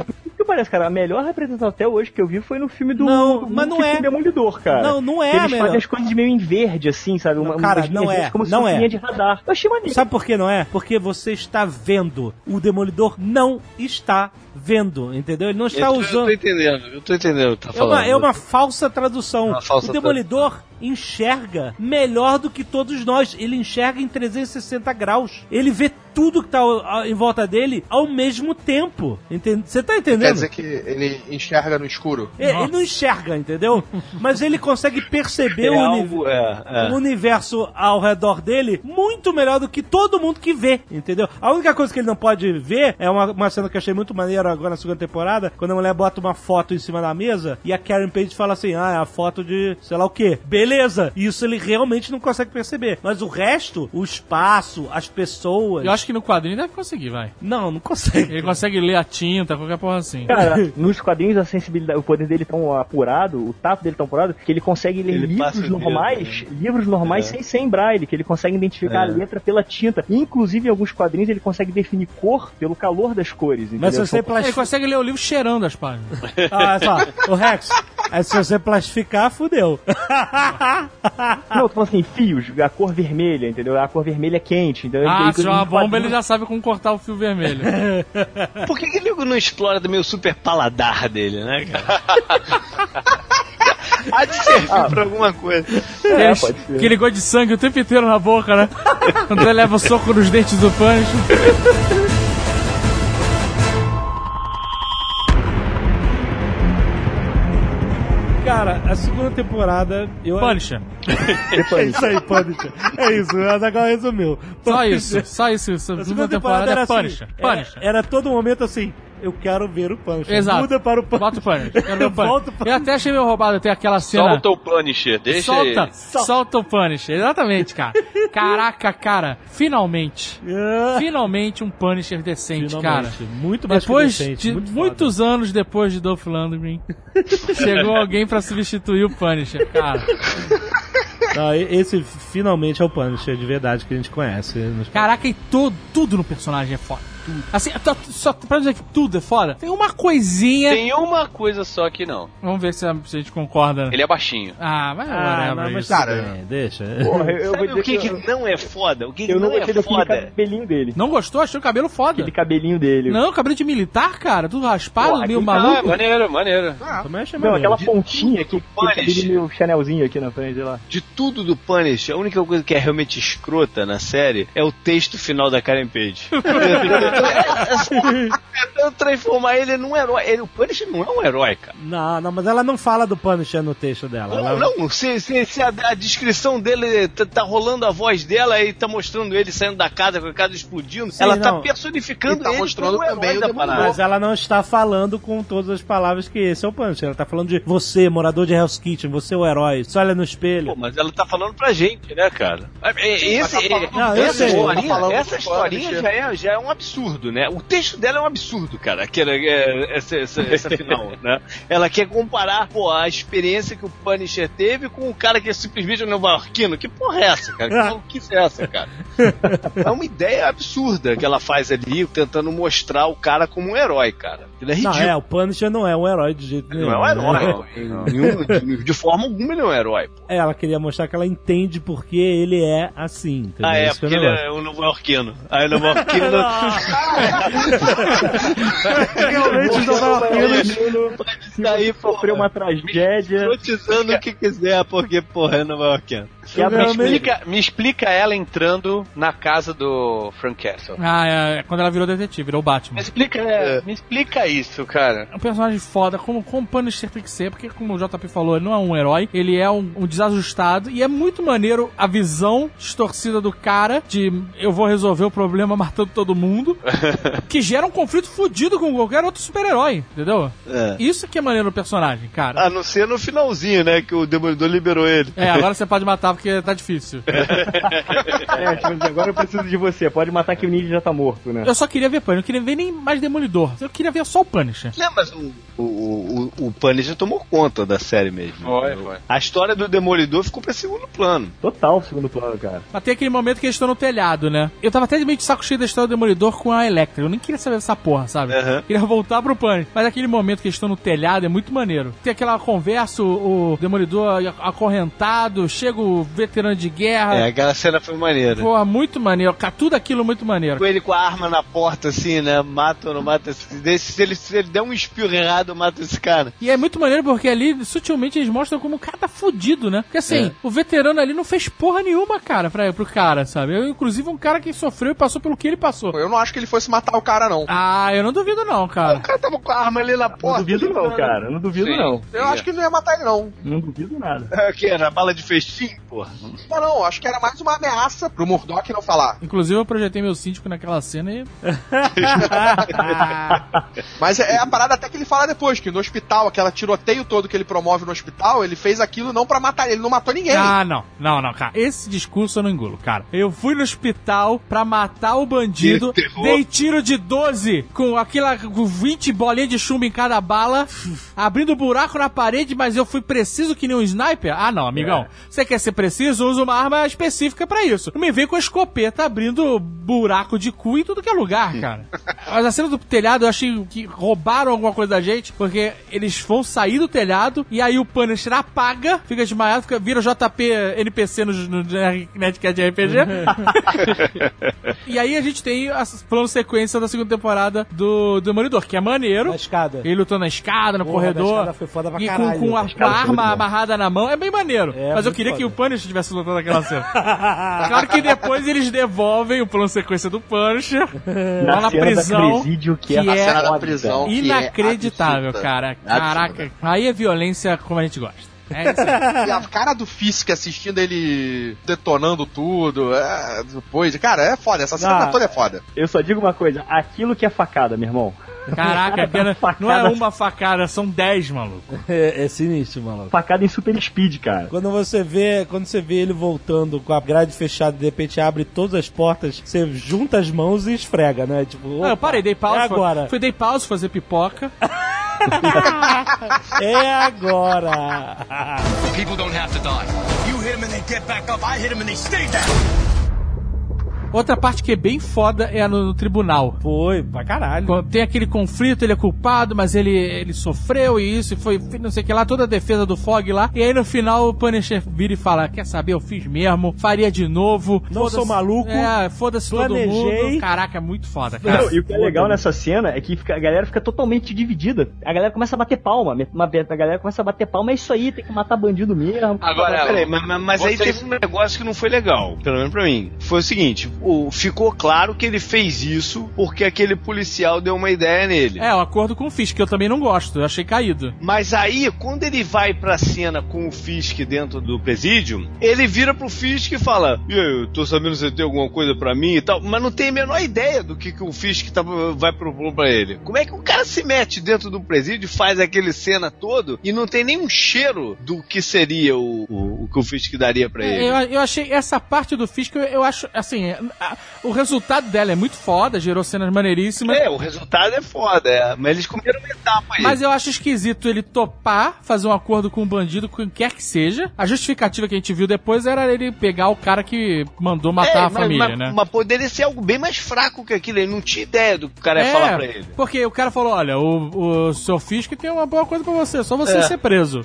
parece, cara? A melhor representação até hoje que eu vi foi no filme do. Não, do mas não é. Demolidor, cara. Não, não é Que a Eles fazem as coisas meio em verde, assim, sabe? Uma, Cara, não é, verdes, Como se não fosse é. de radar. Eu achei maneiro. Sabe por que não é? Porque você está vendo. O Demolidor não está vendo, entendeu? Ele não está eu, tô- eu usando. tô entendendo, eu tô entendendo o que tá É falando. uma, é uma falsa tradução. Uma falsa o Demolidor enxerga melhor do que todos nós. Ele enxerga em 360 graus. Ele vê tudo que tá em volta dele ao mesmo tempo. Entende? Você tá entendendo? Quer dizer que ele enxerga no escuro. É, ele não enxerga, entendeu? (laughs) Mas ele consegue perceber É o, uni- algo, é, é. o universo ao redor dele muito melhor do que todo mundo que vê, entendeu? A única coisa que ele não pode ver é uma, uma cena que eu achei muito maneira agora na segunda temporada, quando a mulher bota uma foto em cima da mesa e a Karen Page fala assim: ah, é a foto de sei lá o que. Beleza! Isso ele realmente não consegue perceber. Mas o resto, o espaço, as pessoas. Eu acho que no quadrinho deve conseguir, vai. Não, não consegue. Ele consegue ler a tinta, qualquer porra assim. Cara, nos quadrinhos a sensibilidade, o poder dele tão apurado, o tato dele tão apurado, que ele consegue ler Ele livros dedo, normais, livros normais É. sem, sem braille, que ele consegue identificar É. a letra pela tinta. Inclusive, em alguns quadrinhos, ele consegue definir cor pelo calor das cores. Mas se entendeu? você São- Ele plastificar. consegue ler o livro cheirando as páginas. (laughs) Ah, só, o Rex, é, se você plastificar, fudeu. (laughs) Não, eu tô falando assim, fios, a cor vermelha, entendeu? A cor vermelha é quente. Então Ah, ele- se tiver uma bomba, ele já sabe como cortar o fio vermelho. (laughs) Por que, que ele não explora também o super paladar dele, né, cara? Há de servir pra alguma coisa. Aquele, É, ser. aquele gosto de sangue o tempo inteiro na boca, né? Quando ele leva o soco nos dentes do Punch. Cara, a segunda temporada. Eu... Punisher. (laughs) É isso aí, Punisher. É isso, o Azaghal resumiu. Só isso, só isso. A A segunda temporada é era Punisher. assim, Punisher. Era, era todo momento assim. Eu quero ver o Punisher. Exato. Muda para o Punisher. Bota o Punisher. Quero ver o Punisher. Volta o Eu até achei meio roubado ter aquela cena. Solta o Punisher, deixa solta, ele. solta o Punisher. Exatamente, cara. (laughs) Caraca, cara. Finalmente. Ah, Finalmente um Punisher decente, cara. finalmente. Muito mais Depois que decente, de muito foda. muitos anos depois de Dolph Lundgren, (laughs) chegou alguém pra substituir o Punisher, cara. Não, esse finalmente é o Punisher de verdade que a gente conhece. Caraca, e to- tudo no personagem é foda. Tudo. Assim, to- só pra dizer que tudo é foda, tem uma coisinha. Tem uma coisa só que não. Vamos ver se a, se a gente concorda. Ele é baixinho. Ah, mas Ah, não, mas isso. tudo Cara, bem, deixa. Porra, eu, eu o que, que que não é foda? O que, que eu não não é foda? cabelinho dele. Não gostou? Achou o cabelo foda. Aquele cabelinho dele. Não, cabelo de militar, cara. Tudo raspado, Pô, meio aquele- Ah, maluco. maneiro, maneiro. Também achei Não, maneiro. aquela pontinha que aquele meio Chanelzinho aqui na frente, sei lá. De tudo do Punisher, a única coisa que é realmente escrota na série é o texto final da Karen Page. (laughs) (laughs) Tentando transformar ele num herói. Ele, o Punisher não é um herói, cara. Não, não, mas ela não fala do Punisher no texto dela. Não, Ela- não, se, se, se a, a descrição dele tá, tá rolando a voz dela e tá mostrando ele saindo da casa com a casa explodindo, Sim, ela não. tá personificando E tá ele mostrando como o também herói o da Demolidor. parada. Mas ela não está falando com todas as palavras que esse é o Punisher. Ela tá falando de você, morador de Hell's Kitchen, você é o herói. Você olha no espelho. Pô, mas ela tá falando pra gente, né, cara? É, é, Esse, tá é- falando- Não, eu essa sei. historinha, Tá essa historinha já é, já é um absurdo, né? O texto dela é um absurdo, cara. Aquela, é, essa, essa, essa (laughs) final, né? Ela quer comparar, pô, a experiência que o Punisher teve com o cara que é simplesmente um nova-iorquino. Que porra é essa, cara? Que maluquice é essa, cara? É uma ideia absurda que ela faz ali, tentando mostrar o cara como um herói, cara. Ele é Não, ridículo. é, o Punisher não é um herói de jeito Ele nenhum. não é um né? herói. Nenhum- de, de forma alguma ele não é um herói. pô. É, ela queria mostrar que ela entende porque ele é assim. Entendeu? Ah, é, Esse porque ele é um nova-iorquino. (laughs) Aí o nova-iorquino. Realmente os nova-iorquinos Daí, Sofreu uma tragédia. Escrotizando o que quiser, porque, porra, é nova-iorquino. Me explica, me explica ela entrando na casa do Frank Castle. Ah, é, é quando ela virou detetive, virou Batman. Me explica, me explica isso, cara. É um personagem foda, como, como o Punisher tem que ser, porque como o JP falou, ele não é um herói, ele é um, um desajustado, e é muito maneiro a visão distorcida do cara de eu vou resolver o problema matando todo mundo, (laughs) que gera um conflito fudido com qualquer outro super-herói, entendeu? É. Isso que é maneiro no personagem, cara. A não ser no finalzinho, né? Que o Demolidor liberou ele. É, agora você pode matar porque tá difícil. (laughs) É, tipo assim, agora eu preciso de você. Pode matar que o ninja já tá morto, né? Eu só queria ver Punisher, eu não queria ver nem mais Demolidor. Eu queria ver só o Punisher. Não, mas o, o, o, o Punisher tomou conta da série mesmo. Foi, foi. A história do Demolidor ficou pra segundo plano. Total segundo plano, cara. Mas tem aquele momento que eles estão no telhado, né? Eu tava até meio de saco cheio da história do Demolidor com a Electra. Eu nem queria saber dessa porra, sabe? Aham. Queria voltar pro Punisher. Mas aquele momento que eles estão no telhado é muito maneiro. Tem aquela conversa, o, o Demolidor acorrentado, chega o veterano de guerra. É, aquela cena foi maneira. Porra, muito maneiro. Tudo aquilo muito maneiro. Com ele com a arma na porta, assim, né? Mata ou não mata. Se se ele, se ele der um espirro errado, mata esse cara. E é muito maneiro porque ali, sutilmente, eles mostram como o cara tá fudido, né? Porque assim, É. o veterano ali não fez porra nenhuma, cara, pra, pro cara, sabe? Eu, inclusive, um cara que sofreu e passou pelo que ele passou. Eu não acho que ele fosse matar o cara, não. Ah, eu não duvido não, O cara. cara tava com a arma ali na Não porta. duvido não, cara. Eu Não duvido Sim. não. Eu acho que ele não ia matar ele, não. Não duvido nada. É, que era bala de festim, porra. Não, não, acho que era mais uma ameaça pro Murdoch não falar. Inclusive, eu projetei meu síndico naquela cena e. (laughs) Mas é, é a parada até que ele fala depois, que no hospital, aquela tiroteio todo que ele promove no hospital, ele fez aquilo não pra matar ele, ele não matou ninguém. Ah, não, não, não, cara. Esse discurso eu não engulo, cara. Eu fui no hospital pra matar o bandido, dei tiro de 12 com aquela com 20 bolinhas de chumbo em cada bala, (laughs) abrindo buraco na parede, mas eu fui preciso que nem um sniper? Ah, não, amigão. Você quer ser preciso? Usa uma arma específica pra isso. Não me vem com a escopeta abrindo buraco de cu em tudo que é lugar, cara. (laughs) Mas a cena do telhado eu achei que roubaram alguma coisa da gente, porque eles vão sair do telhado e aí o Punisher apaga, fica desmaiado, fica, vira JP NPC no, no Nerdcast de RPG. (laughs) (laughs) e aí a gente tem a plano sequência da segunda temporada do Demolidor, que é maneiro. Na escada. Ele lutou na escada, no Porra, corredor. escada foi foda pra e com, caralho. com a, A com a escada foi arma amarrada na mão. É bem maneiro. É, Mas eu queria que foda. o Punisher tivesse lutado naquela cena. claro que depois eles devolvem o plano sequência do Punisher lá na prisão. presídio, que, é que a é cena da prisão. que é Inacreditável, absurda. cara. Absurda. Caraca. Aí é violência como a gente gosta. É isso aí. (laughs) E a cara do Fisk assistindo ele detonando tudo, é, depois, cara, é foda, essa cena Ah. toda é foda. Eu só digo uma coisa, aquilo que é facada, meu irmão. Caraca, pena, não é uma facada, são dez, maluco. É, é sinistro, maluco. Facada em super speed, cara. Quando você vê, quando você vê ele voltando com a grade fechada e de repente abre todas as portas, você junta as mãos e esfrega, né? Tipo, Ah, eu parei, dei pausa. É agora. Fui dei pausa, fazer pipoca. (laughs) É agora. People don't have to die. You hit them and they get back up. I hit them and they stay down. Outra parte que é bem foda é a no, no tribunal. Foi, pra caralho. Quando Tem aquele conflito, ele é culpado, mas ele, ele sofreu e isso, e foi não sei o que lá, toda a defesa do Fog lá. E aí no final o Punisher vira e fala: Quer saber, eu fiz mesmo, faria de novo. Não sou maluco, É, foda-se todo mundo. Caraca, é muito foda, cara. Não, e o que é legal nessa cena é que fica- a galera fica totalmente dividida. A galera começa a bater palma. uma- A galera começa a bater palma, é isso aí, tem que matar bandido mesmo. Agora, Peraí, mas, mas- aí teve um negócio que não foi legal, pelo menos pra mim. Foi o seguinte: o, ficou claro que ele fez isso porque aquele policial deu uma ideia nele. É, o acordo com o Fisk, que eu também não gosto, eu achei caído. Mas aí, quando ele vai pra cena com o Fisk dentro do presídio, ele vira pro Fisk e fala: E aí, eu tô sabendo se você tem alguma coisa pra mim e tal, mas não tem a menor ideia do que, que o Fisk tá, vai propor pra ele. Como é que o cara se mete dentro do presídio, faz aquele cena todo e não tem nenhum cheiro do que seria o, o, o que o Fisk daria pra ele? Eu, eu achei essa parte do Fisk, eu, eu acho, assim, a- o resultado dela é muito foda, gerou cenas maneiríssimas. É, o resultado é foda, é. mas eles comeram uma etapa aí. Mas eu acho esquisito ele topar, fazer um acordo com o bandido, com quem quer que seja. A justificativa que a gente viu depois era ele pegar o cara que mandou matar É, a mas- família, mas, né? Mas poderia ser algo bem mais fraco que aquilo. Ele não tinha ideia do que o cara ia É, falar pra ele. Porque o cara falou: olha, o, o seu Fisk tem uma boa coisa pra você, só você É. ser preso.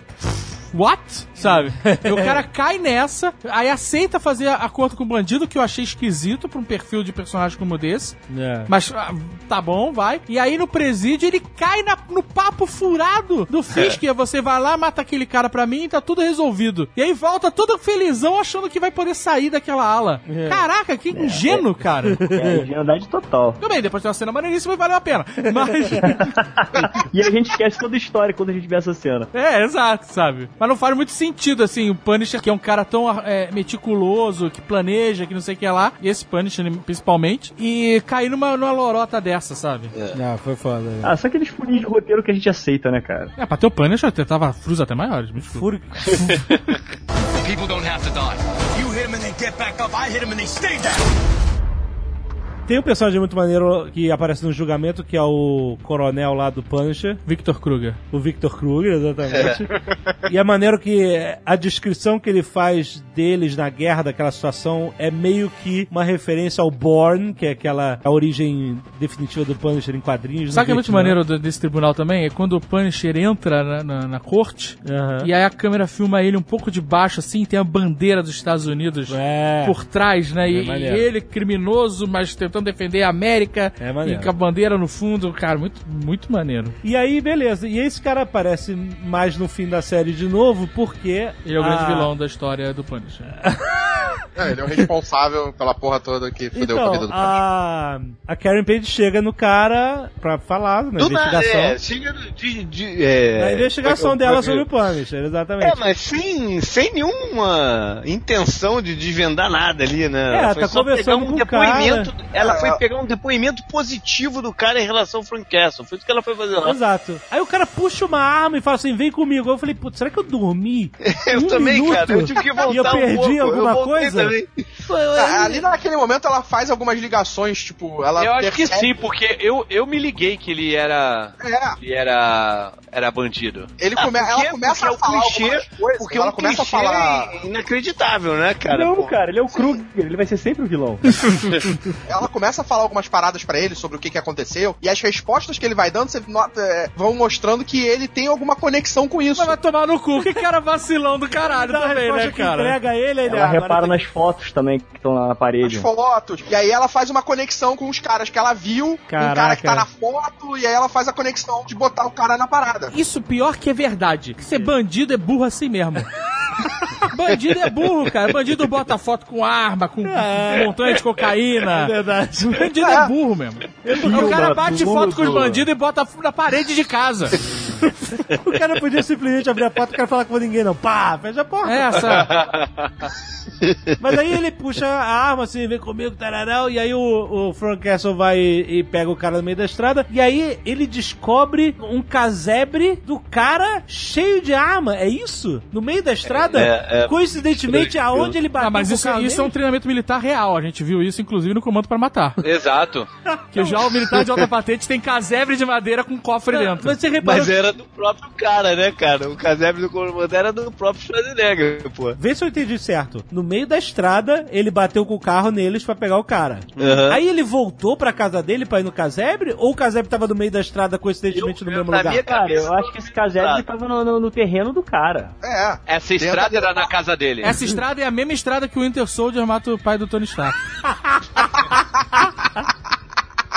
What? Sabe? E o cara cai nessa, aí aceita fazer acordo com o bandido, que eu achei esquisito pra um perfil de personagem como desse. É. Mas ah, tá bom, vai. E aí no presídio ele cai na- no papo furado do Fisk. É. E você vai lá, mata aquele cara pra mim e tá tudo resolvido. E aí volta todo felizão achando que vai poder sair daquela ala. É. Caraca, que ingênuo, cara. É, ingenuidade total. Tudo bem, depois tem uma cena maneiríssima e valeu a pena. Mas. (laughs) E a gente esquece toda a história quando a gente vê essa cena. É, exato, sabe? Mas não faz muito sentido, assim, o Punisher, que é um cara tão é, meticuloso, que planeja, que não sei o que lá, e esse Punisher principalmente, e cair numa, numa lorota dessa, sabe? Não, foi foda. né? Ah, só aqueles furinhos de roteiro que a gente aceita, né, cara? É, pra ter o Punisher, eu tava frus até maiores. me desculpa. Fúrio. (laughs) People don't have to die. You hit them and they get back up. I hit them and they stay down. Tem um personagem muito maneiro que aparece no julgamento, que é o coronel lá do Punisher, Victor Kruger. o Victor Kruger, exatamente. (laughs) e é maneiro que a descrição que ele faz deles na guerra, daquela situação, é meio que uma referência ao Born, que é aquela a origem definitiva do Punisher em quadrinhos. Sabe o que é muito maneiro desse tribunal também? É quando o Punisher entra na, na- na corte, e aí a câmera filma ele um pouco de baixo, assim, tem a bandeira dos Estados Unidos É. por trás, né? E, É maneiro. e ele, criminoso, mas tentando defender a América, É maneiro. e com a bandeira no fundo, cara, muito, muito maneiro. E aí, beleza. E esse cara aparece mais no fim da série de novo, porque. Ele é o grande a- vilão da história do Punisher. (laughs) É, ele é o responsável pela porra toda que fudeu com a Então, vida do cara. a, a Karen Page chega no cara pra falar na Do investigação. é, chega de, de- é, na investigação é que- dela sobre o Punisher, exatamente. É, mas sem, sem nenhuma intenção de desvendar nada ali, né? É, tá foi só conversando pegar um com o depoimento. Ela É, foi ela- pegar um depoimento positivo do cara em relação ao Frank Castle. Foi isso que ela foi fazer lá. Exato. Aí o cara puxa uma arma e fala assim: vem comigo. Eu falei, putz, será que eu dormi? (laughs) Eu um também, minuto cara. Eu tive que voltar E eu um perdi pouco. Eu alguma voltei coisa? também. Ah, Ali naquele momento ela faz algumas ligações, tipo, ela Eu acho que sim, porque eu, eu me liguei que ele era. É, Ele era. Era bandido. ele Ah, come... porque- ela começa porque é a o falar clichê, algumas coisas, Porque ela um começa a clichê falar... inacreditável, né, cara? não, Pô. cara, ele é o Kruger, ele vai ser sempre o vilão. (laughs) (laughs) Ela começa a falar algumas paradas pra ele sobre o que, que aconteceu, e as respostas que ele vai dando você nota, é, vão mostrando que ele tem alguma conexão com isso. Mas vai tomar no cu, que cara vacilão do caralho também, né, que cara? entrega ele, ele Ela repara tem- nas fotos também que estão lá na As parede. fotos. E aí ela faz uma conexão com os caras que ela viu, com o cara Caraca. que tá na foto, e aí ela faz a conexão de botar o cara na parada. Isso pior que é verdade. Que ser bandido é burro assim mesmo. (laughs) (laughs) bandido é burro, cara. Bandido bota foto com arma, com É. montanha de É cocaína. verdade. Bandido é burro mesmo. o cara bate foto com os bandidos e bota na parede de casa. O cara podia simplesmente abrir a porta e o cara falar com ninguém, não. Pá, fecha a porta. É essa. Mas aí ele puxa a arma assim, vem comigo, tararau, e aí o, o Frank Castle vai e, e pega o cara no meio da estrada, e aí ele descobre um casebre do cara cheio de arma, é isso? No meio da estrada? É, é. Coincidentemente, aonde ele bateu Ah, mas isso, carro isso é um treinamento militar real. A gente viu isso, inclusive, no Comando para Matar. Exato. Que já o militar de alta patente tem casebre de madeira com cofre dentro. Mas você reparou... Mas era do próprio cara, né, cara? O casebre do comandante era do próprio Schwarzenegger, pô. Vê se eu entendi certo. No meio da estrada, ele bateu com o carro neles pra pegar o cara. Aham. Aí ele voltou pra casa dele pra ir no casebre? Ou o casebre tava no meio da estrada, coincidentemente, Eu- no mesmo lugar? Cara, eu acho que esse casebre tava no, no- no terreno do cara. É. Essa estrada era na casa dele. Essa estrada é a mesma estrada que o Winter Soldier mata o pai do Tony Stark. (laughs)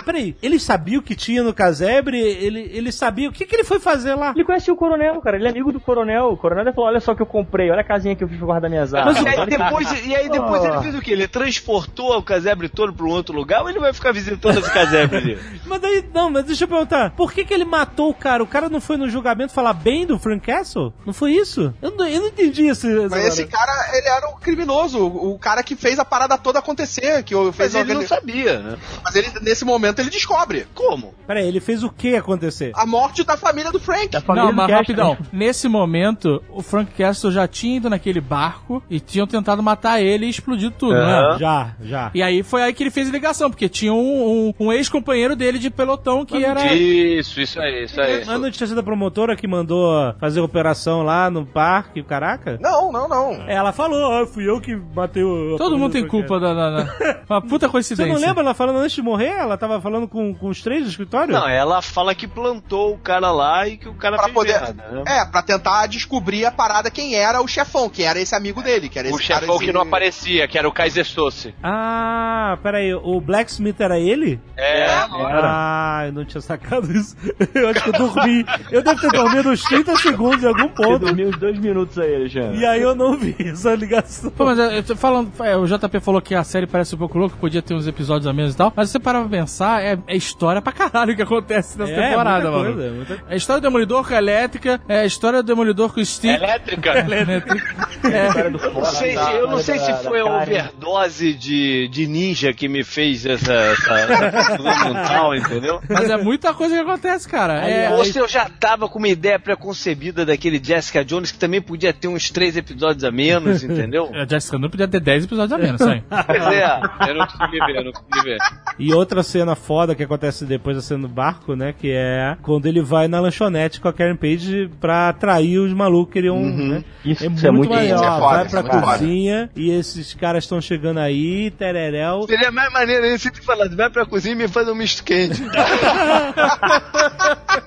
Peraí, ele sabia o que tinha no casebre? Ele, ele sabia o que, que ele foi fazer lá? Ele conhecia o coronel, cara. Ele é amigo do coronel. O coronel falou: Olha só o que eu comprei, olha a casinha que eu fiz pra guardar minhas armas. Mas e aí depois, e aí depois Oh. ele fez o quê? Ele transportou o casebre todo pra um outro lugar ou ele vai ficar visitando esse casebre ali? (laughs) Mas daí, não, mas deixa eu perguntar, por que que ele matou o cara? O cara não foi no julgamento falar bem do Frank Castle? Não foi isso? Eu não, eu não entendi esse... essa Mas esse cara, ele era o criminoso, o cara que fez a parada toda acontecer, que o- fez Mas ele a não sabia, né? Mas ele, nesse momento, ele descobre Como? Peraí, ele fez o que acontecer? a morte da família do Frank. Da família Não, do mas rapidão. Nesse momento, o Frank Castle já tinha ido naquele barco e tinham tentado matar ele e explodido tudo, né? Já, já. E aí foi aí que ele fez a ligação, porque tinha um, um- um ex-companheiro dele de pelotão que era. Isso, isso aí, isso aí. Mas não tinha sido a promotora que mandou fazer operação lá no parque, caraca? Não, não, não. Ela falou, ah, fui eu que matei o... Todo mundo tem culpa da. da- da- (laughs) Uma puta Você coincidência. não lembra ela falando antes de morrer? Ela tava falando com, com os três do escritório? Não, ela fala que plantou o cara lá e que o cara Pra fez poder. merda, né? É, pra tentar descobrir a parada quem era o chefão, que era esse amigo dele, que era O chefão que não aparecia, que era o Kaiser Sosse. Ah, peraí, o Blacksmith era ele? É, Ah, eu não tinha sacado isso. (laughs) Eu acho que eu dormi. Eu devo ter dormido uns 30 segundos em algum Eu ponto. dormi uns dois minutos aí, Alexandre. E aí eu não vi essa ligação. Pô, mas eu tô falando, é, o JP falou que a série parece um pouco louca, podia ter uns episódios a menos e tal, mas se você parar pra pensar, é, é história pra caralho que acontece nessa É, temporada, muita mano. coisa, muita- É a história do Demolidor com a elétrica, é a história do Demolidor com o Steve. elétrica. (laughs) Elétrica. É. Eu não sei se, eu não sei se foi a overdose de, de ninja que me fez essa, essa, mental, entendeu? Mas é muita coisa que acontece, cara. É, Ou se eu já tava com uma ideia preconcebida daquele Jessica Jones que também podia ter uns três episódios a menos, entendeu? a (laughs) Jessica não podia ter 10 episódios a menos, hein? Pois é. Eu não consegui ver, eu não consegui ver. E outra cena foda que acontece depois da cena do barco, né? Que é quando ele vai na lanchonete com a Karen Page pra atrair os malucos que queriam, né? Isso, é isso muito, é muito isso é foda, vai isso é pra muito foda. cozinha e esses caras estão chegando aí, tereréu. Seria mais maneiro ele sempre falando, vai pra cozinha e me faz um misto quente. (laughs)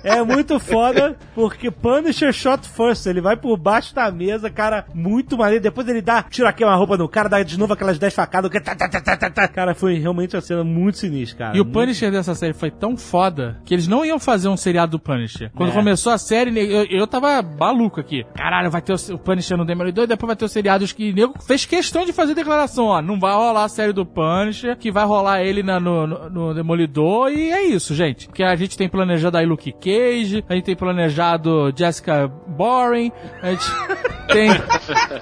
É muito foda, porque Punisher shot first, ele vai por baixo da mesa, cara, muito maneiro. Depois ele dá, tira aqui uma roupa no cara, dá de novo aquelas 10 facadas. tá, tá, tá, tá, tá, tá. Cara, foi realmente uma cena muito sinistra, cara. E o Muito- Punisher dessa série foi tão foda que eles não iam fazer um seriado do Punisher. Quando É. começou a série, eu, eu tava maluco aqui. Caralho, vai ter o, o Punisher no Demolidor e depois vai ter os seriados que nego fez questão de fazer declaração, ó. Não vai rolar a série do Punisher, que vai rolar ele na- no, no- no Demolidor e é isso, gente. Porque a gente tem planejado aí Luke Cage, a gente tem planejado Jessica Boring, a gente (laughs) tem,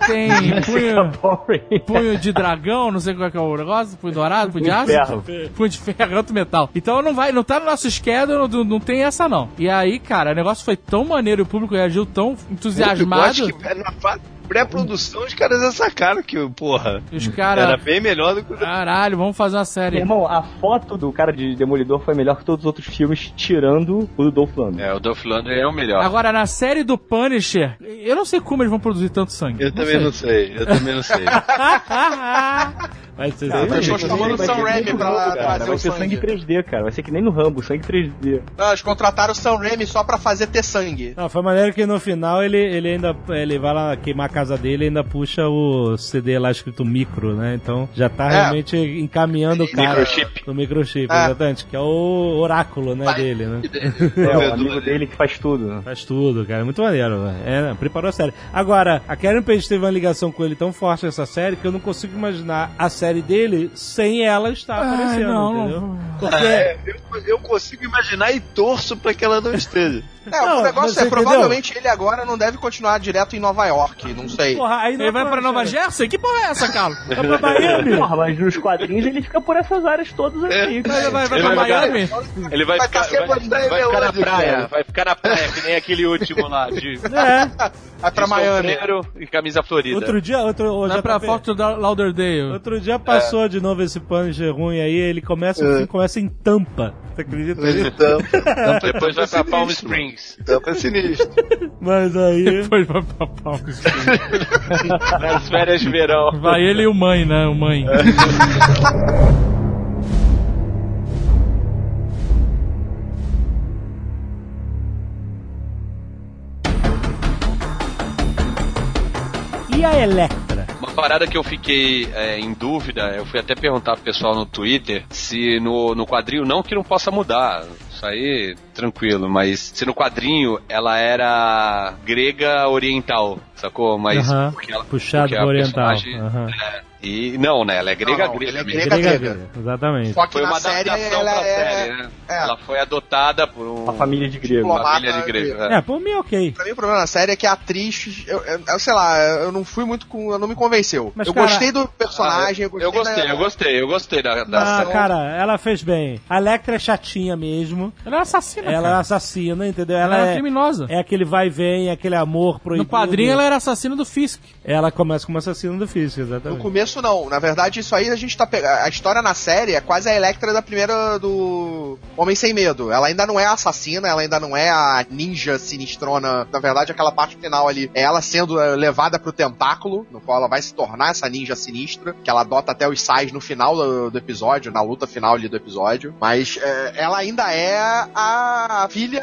tem punho, punho de dragão, não sei qual é, que é o negócio, punho dourado, punho de aço. Punho de ferro, outro metal. Então não vai, não tá no nosso schedule, não, não tem essa não. E aí, cara, o negócio foi tão maneiro, o público reagiu tão Eu entusiasmado. acho que na fase de pré-produção os caras já sacaram que, porra, Os era caras, bem melhor do que o caralho, vamos fazer uma Meu série. irmão, a foto do cara de Demolidor foi melhor que todos os outros filmes, tirando o do Dolph Lundgren. É, o Dolph Lundgren é o melhor. Agora, na série do Punisher, eu não sei como eles vão produzir tanto sangue. Eu também não sei, eu também não sei. (laughs) Vai ser Mas estão chamando o Vai Sam Raimi que nem no pra Rambo, cara. fazer Vai ser sangue sangue. 3D, cara. Vai ser que nem no Rambo, sangue 3D. Não, eles contrataram o Sam Raimi só pra fazer ter sangue. Não, foi maneiro que no final ele, ele ainda ele vai lá queimar a casa dele e ainda puxa o CD lá escrito micro, né? Então já tá É. realmente encaminhando o cara. Microchip. No microchip, É. exatamente. Que é o oráculo, né, Vai. dele, né? (laughs) É, o amigo dele que faz tudo. né? Faz tudo, cara. Muito maneiro, velho. É, preparou a série. Agora, a Karen Page teve uma ligação com ele tão forte nessa série que eu não consigo imaginar a série dele sem ela estar aparecendo, não, entendeu? Porque É, eu, eu consigo imaginar e torço pra que ela não esteja. É, Não, o negócio é, entendeu? provavelmente ele agora não deve continuar direto em Nova York, não sei. Porra, aí não Ele vai é pra Nova Jersey. Jersey? Que porra é essa, Carlos? (laughs) Vai pra Miami. Porra, mas nos quadrinhos ele fica por essas áreas todas aqui. Vai, vai, vai Ele pra vai Miami? Ele vai, Vai ficar, tá vai, andando vai ficar na praia. cara? Vai ficar na praia, que nem aquele último lá de, É. Vai pra Miami. e camisa florida. Outro dia, outro, ô, Vai pra Fort Lauderdale. Outro dia passou de novo esse Punisher ruim aí, ele começa, o filme começa em Tampa. Você acredita nisso? Então, Depois vai pra Palm sinistro. Então é (laughs) sinistro. Mas aí. Depois vai pra Springs. (laughs) Nas férias de verão. Vai ele e o mãe, né? O mãe. E a Electra? Parada que eu fiquei é, em dúvida, eu fui até perguntar pro pessoal no Twitter se no, no quadrinho, não que não possa mudar, isso aí tranquilo, mas se no quadrinho ela era grega oriental, sacou? Mas Aham, porque ela, Puxado porque a oriental. personagem- é, e não, né? Ela é grega Não, não, grega ele é grega, Grega, grega. grega, Exatamente. Só que Foi na uma série adaptação ela pra é, série, né? é. Ela foi adotada por um- Uma família de grego. uma família de grego. é. É, por mim ok. Pra mim o problema na série é que a atriz, eu, eu- eu sei lá, eu não fui muito com. Eu não me convenceu. Mas, eu cara- gostei do personagem, Ah, eu eu, gostei. gostei, da- eu gostei, eu gostei da, da Ah, ação. cara, ela fez bem. A Electra é chatinha mesmo. Ela é assassina, Ela é cara. assassina, entendeu? Ela Ela é é, criminosa. é aquele vai e vem, aquele amor proibido. No quadrinho ela era assassina do Fisk. Ela começa como assassina do Fisk, No exatamente. Começo não, na verdade isso aí a gente tá pegando. A história na série é quase a Electra da primeira do Homem Sem Medo. Ela ainda não é a assassina, ela ainda não é a ninja sinistrona. Na verdade, aquela parte final ali é ela sendo eh, levada pro tentáculo, no qual ela vai se tornar essa ninja sinistra, que ela adota até os sais no final do, do episódio, na luta final ali do episódio. Mas eh, ela ainda é a filha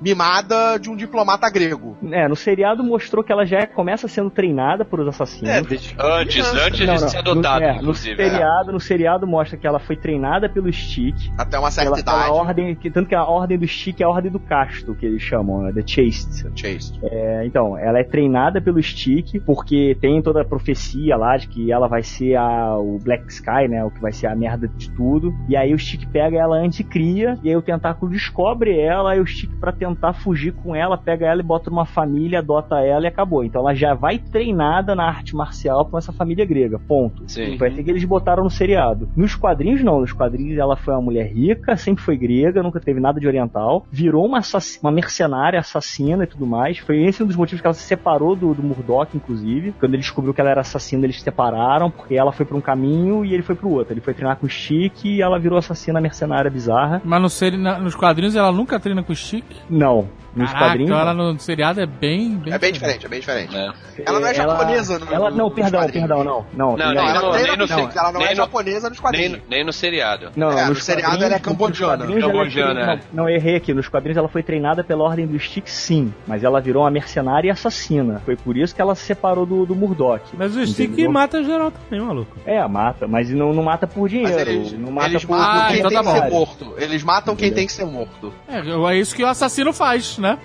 mimada de um diplomata grego. É, no seriado mostrou que ela já começa sendo treinada por os assassinos. É, desde- Antes, antes Não, de não, ser adotado, no, é, no inclusive. é. seriado, no seriado mostra que ela foi treinada pelo Stick. Até uma certa Ela, idade. ela ordem, que, tanto que a ordem do Stick é a ordem do casto, que eles chamam, né, The Chaste. Chase. É, então, ela é treinada pelo Stick, porque tem toda a profecia lá de que ela vai ser a, o Black Sky, né? O que vai ser a merda de tudo. E aí o Stick pega ela antes e cria, e aí o tentáculo descobre ela, e o Stick, pra tentar fugir com ela, pega ela e bota numa família, adota ela e acabou. Então ela já vai treinada na arte marcial com essa família grega. Ponto. Sim. Foi assim que eles botaram no seriado. Nos quadrinhos, não. Nos quadrinhos, ela foi uma mulher rica, sempre foi grega, nunca teve nada de oriental. Virou uma, assass- uma mercenária, assassina e tudo mais. Foi esse um dos motivos que ela se separou do, do Murdoch, inclusive. Quando ele descobriu que ela era assassina, eles se separaram, porque ela foi pra um caminho e ele foi pro outro. Ele foi treinar com o Stick e ela virou assassina mercenária bizarra. Mas no seri, na- nos quadrinhos ela nunca treina com o Stick. Não. Nos Caraca, quadrinhos. então ela no seriado é bem... bem É bem diferente, é bem diferente. É. Ela não é japonesa no- ela, Não, perdão, perdão, não. Não, Não, Não, nem ela no- nem no Stick, ela não nem é no- japonesa nos quadrinhos. Nem, nem no seriado. Não, É, no seriado quadrinhos- ela é quadrinhos ela é Não, não, errei aqui. Nos quadrinhos ela foi treinada pela ordem do Stick, sim. Mas ela virou uma mercenária e assassina. Foi por isso que ela se separou do, do Murdoch. Mas o Stick Entendeu? mata geral também, maluco. É, mata. Mas não, não mata por dinheiro. Mas eles, não mata eles por, matam Ah, quem então tem tá que ser morto. Eles matam quem tem que ser morto. É, é isso que o assassino faz, né?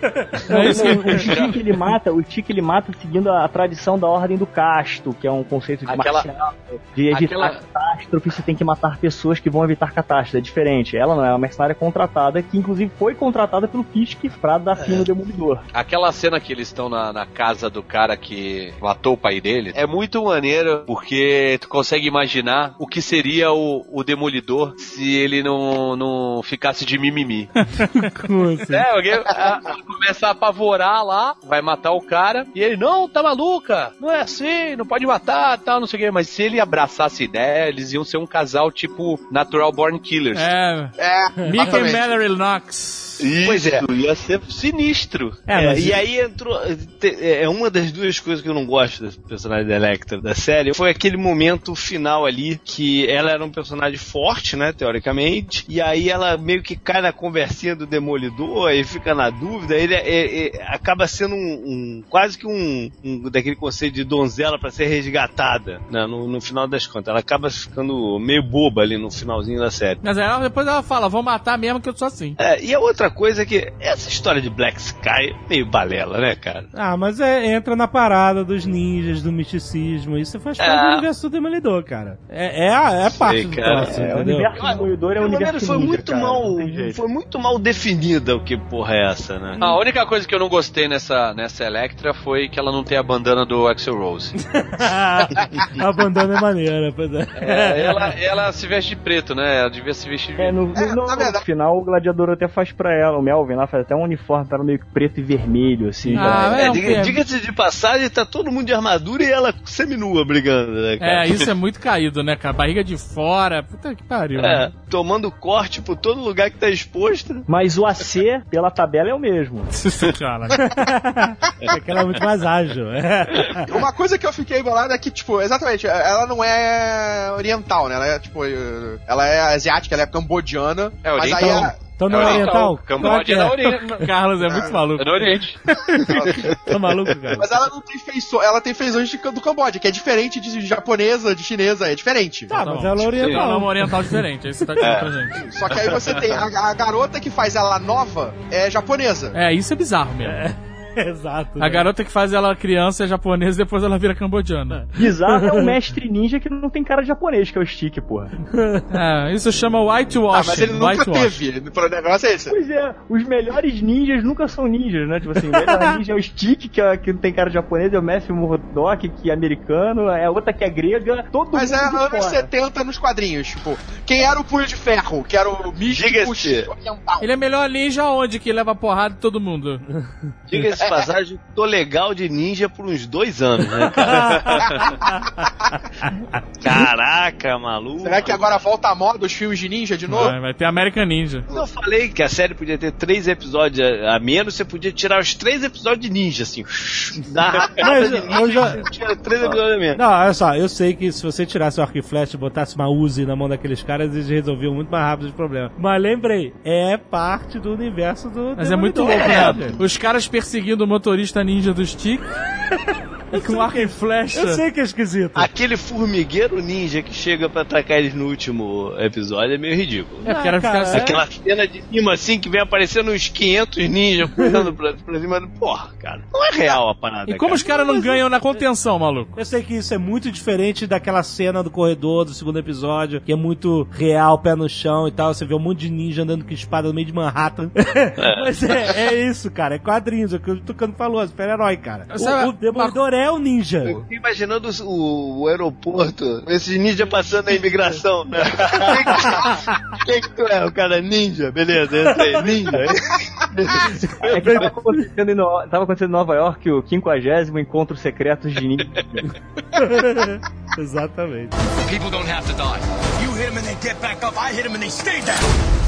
Não, (laughs) é isso não, que... o Stick ele mata, o Stick ele mata seguindo a, a tradição da ordem do casto, que é um conceito de Aquela- marcial, de evitar aquela- catástrofe, você tem que matar pessoas que vão evitar catástrofe. É diferente. Ela não é uma mercenária contratada, que inclusive foi contratada pelo Fisk pra dar fim no Demolidor. Aquela cena que eles estão na, na casa do cara que matou o pai dele é muito maneiro porque tu consegue imaginar o que seria o, o Demolidor se ele não, não ficasse de mimimi. (laughs) Como assim? É, alguém a- a- começa a apavorar lá, vai matar o cara, e ele, não, tá maluca, não é assim, não pode matar, tal, não sei o quê. Mas se ele abraçasse a ideia, eles iam ser um casal tipo Natural Born Killers. É, É, Mickey e. Mallory Knox. Isso, Pois é. ia ser sinistro. É, É, mas e aí entrou. te- É uma das duas coisas que eu não gosto desse personagem da Electra da série foi aquele momento final ali que ela era um personagem forte, né, teoricamente, e aí ela meio que cai na conversinha do Demolidor e fica na dúvida. Ele é- é- é- acaba sendo um, um- quase que um, um daquele conceito de donzela pra ser resgatada, né, no, no final das contas. Ela acaba ficando meio boba ali no finalzinho da série. Mas aí ela, depois ela fala, vou matar mesmo que eu sou assim. É, e a outra coisa que essa história de Black Sky é meio balela, né, cara? Ah, mas é, entra na parada dos ninjas, do misticismo. Isso faz parte É. do universo do Demolidor, cara. É, é, a- é a parte do cara. troço, É, o universo do Demolidor é o universo foi ninja, muito cara, mal, foi muito mal definida o que porra é essa, né? A única coisa que eu não gostei nessa, nessa Electra foi que ela não tem a bandana do Axel Rose. (laughs) a bandana é maneira, pois é. É, ela, ela se veste de preto, né? Ela devia se vestir de É, no, no- É, no- no final o gladiador até faz pra ela, o Melvin lá faz até um uniforme para meio que preto e vermelho, assim. Ah, é, É, filme. Diga-se de passagem, tá todo mundo de armadura e ela seminua brigando, né, cara? É, isso é (laughs) muito caído, né, cara? Barriga de fora. Puta que pariu. É, né? tomando corte por todo lugar que tá exposto. Mas o AC, pela tabela, é o mesmo. (laughs) Cara. (laughs) É que ela é muito mais ágil. É. Uma coisa que eu fiquei bolado é que, tipo, exatamente, ela não é oriental, né? Ela é, tipo, ela é asiática, ela é cambodiana. É mas aí oriental. É- Então não é É oriental? Camboja é Claro é. Oriente. (laughs) Carlos é muito maluco. É no Oriente. (laughs) Tá maluco, cara? Mas ela não tem feições, ela tem feições de, do Camboja, que é diferente de japonesa, de chinesa, é diferente. Tá, Tá mas ela é Ela é oriental. uma oriental diferente, aí você tá dizendo pra gente. Só que aí você tem a, a garota que faz ela nova é japonesa. É, isso é bizarro mesmo. (laughs) Exato. A né? garota que faz ela criança é japonesa e depois ela vira cambodiana. Bizarro é o (laughs) mestre ninja que não tem cara de japonês, que é o Stick, porra. É, isso chama whitewashing. Ah, mas ele nunca teve. O negócio é esse. Pois é, os melhores ninjas nunca são ninjas, né? Tipo assim, o melhor (laughs) ninja é o Stick, que, é, que não tem cara de japonês, é o Matthew Murdock, que é americano, é a outra que é grega, todo Mas mundo é de anos fora. 70 nos quadrinhos, tipo, quem era o Punho de Ferro? Que era o místico. Ele é melhor ninja onde que leva porrada de todo mundo? Diga-se de passagem, tô legal de ninja por uns dois anos, né, cara? (laughs) Caraca, maluco. Será que agora volta a moda os filmes de ninja de novo? Vai, vai ter American Ninja. Eu falei que a série podia ter três episódios a, a menos, você podia tirar os três episódios de ninja, assim. Da Mas de eu ninja, já- tira três episódios a menos. Não, olha só, eu sei que se você tirasse o arco e flecha e botasse uma Uzi na mão daqueles caras, eles resolviam muito mais rápido os problemas. Mas lembrei, é parte do universo do. Mas é muito louco, Demolidor. né? Os caras perseguindo o motorista ninja do Stick (laughs) e com arco e flecha. Eu sei que é esquisito. Aquele formigueiro ninja que chega pra atacar eles no último episódio é meio ridículo. É, porque era Ah, ficar é- Aquela cena de cima assim que vem aparecendo uns 500 ninjas (laughs) pulando pra, pra cima. Porra, cara. Não é real a parada. E como cara. os caras não ganham na contenção, maluco? Eu sei que isso é muito diferente daquela cena do corredor do segundo episódio, que é muito real, pé no chão e tal. Você vê um monte de ninja andando com espada no meio de Manhattan. (laughs) Mas é, é isso, cara. É quadrinhos, é o que o Tucano falou, é super-herói, cara. Sabe, O, o Demolidor é o ninja. Eu fico imaginando o, o aeroporto, esses ninjas passando na imigração. Né? (laughs) Quem que tu é? O cara ninja, beleza, esse aí, ninja. É que tava acontecendo, em No- tava acontecendo em Nova York o 50 encontro secreto de ninja. (laughs) Exatamente. People don't have to die. You hit them and they get back up. I hit them and they stay down.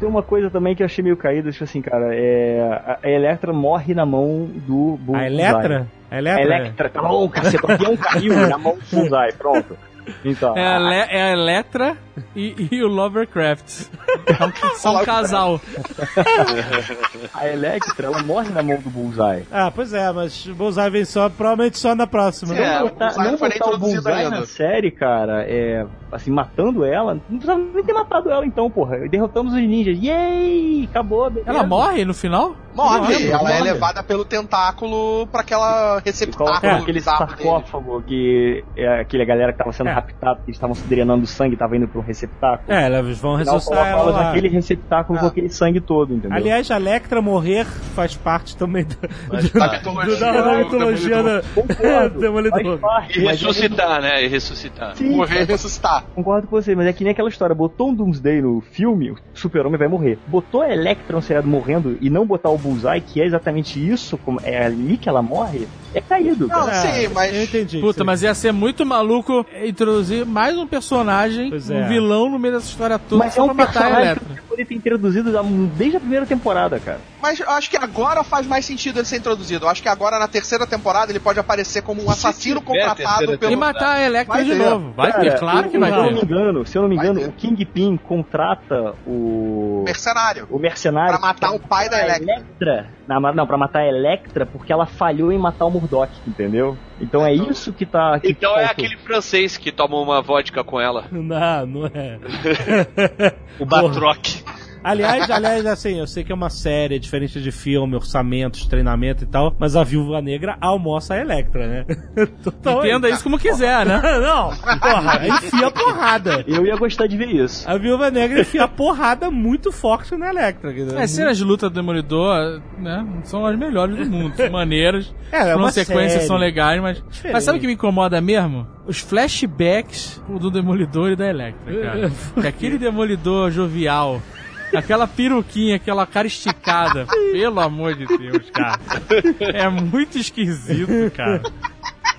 Tem uma coisa também que eu achei meio caída, tipo assim, cara, é. A a Electra morre na mão do Bullseye. A Eletra? A A Eletra? Electra, tá bom, caceta, o avião caiu (laughs) na mão do Bullseye, pronto. Então, É a, Le é a Electra e, e o Lovercraft. É um- São um casal. (laughs) a Electra, ela morre na mão do Bullseye. Ah, pois é, mas o Bullseye vem só, provavelmente só na próxima. É, Não- o botar, Bullseye não botar o Bullseye na série, cara, é. Assim, matando ela, não precisava nem ter matado ela então, porra. Derrotamos os ninjas. Yay! Acabou, beleza. Ela morre no final? Morre, ela é morre. levada pelo tentáculo pra aquela receptáculo coloca aquele bizarro dele. sarcófago que é aquele galera que tava sendo É. raptada, que eles estavam se drenando sangue, tava indo pra um receptáculo. É, eles vão ressuscitar ela lá. naquele receptáculo com Ah. aquele sangue todo, entendeu? Aliás, a Electra morrer faz parte também da, Da da, mitologia da do mitologia da Demolidor. faz parte, E ressuscitar, né? E ressuscitar. Sim, Morrer e ressuscitar. Concordo com você, mas é que nem aquela história, botou um Doomsday no filme, o super-homem vai morrer. Botou a Electra no seriado morrendo e não botar o Bullseye, que é exatamente isso, como é ali que ela morre, é caído. Não, cara. sim, mas. Eu entendi. Puta, sim. mas ia ser muito maluco introduzir mais um personagem, Pois um é. vilão no meio dessa história toda Mas só é pra um matar a personagem que poderia ter introduzido desde a primeira temporada, cara. Mas eu acho que agora faz mais sentido ele ser introduzido. Eu acho que agora na terceira temporada ele pode aparecer como um assassino contratado terceira E pelo. matar a Electra Vai de ter. novo. Vai ter, claro eu- que vai Se eu não me ter. engano, se eu não me engano, ter. o Kingpin contrata o mercenário. o mercenário Pra matar o pai da Electra. Na- não, pra matar a Electra porque ela falhou em matar o Murdoch, entendeu? Então é isso que tá. Que Então é aquele francês que toma uma vodka com ela. Não, não é. (laughs) O Batroc. Aliás, aliás, assim, eu sei que é uma série diferente de filme, orçamentos, treinamento e tal, mas a Viúva Negra almoça a Electra, né? (laughs) Total- Entenda isso como quiser, né? (laughs) Não, porra, enfia porrada. Eu ia gostar de ver isso. A Viúva Negra enfia porrada muito forte na Electra. dizer, As cenas de luta do Demolidor, né, são as melhores do mundo. Maneiras. É, é uma sequências série. são legais, mas... Diferente. Mas sabe o que me incomoda mesmo? Os flashbacks do Demolidor e da Electra, cara. (laughs) Que aquele Demolidor jovial... Aquela peruquinha, aquela cara esticada. Pelo amor de Deus, cara. É muito esquisito, cara.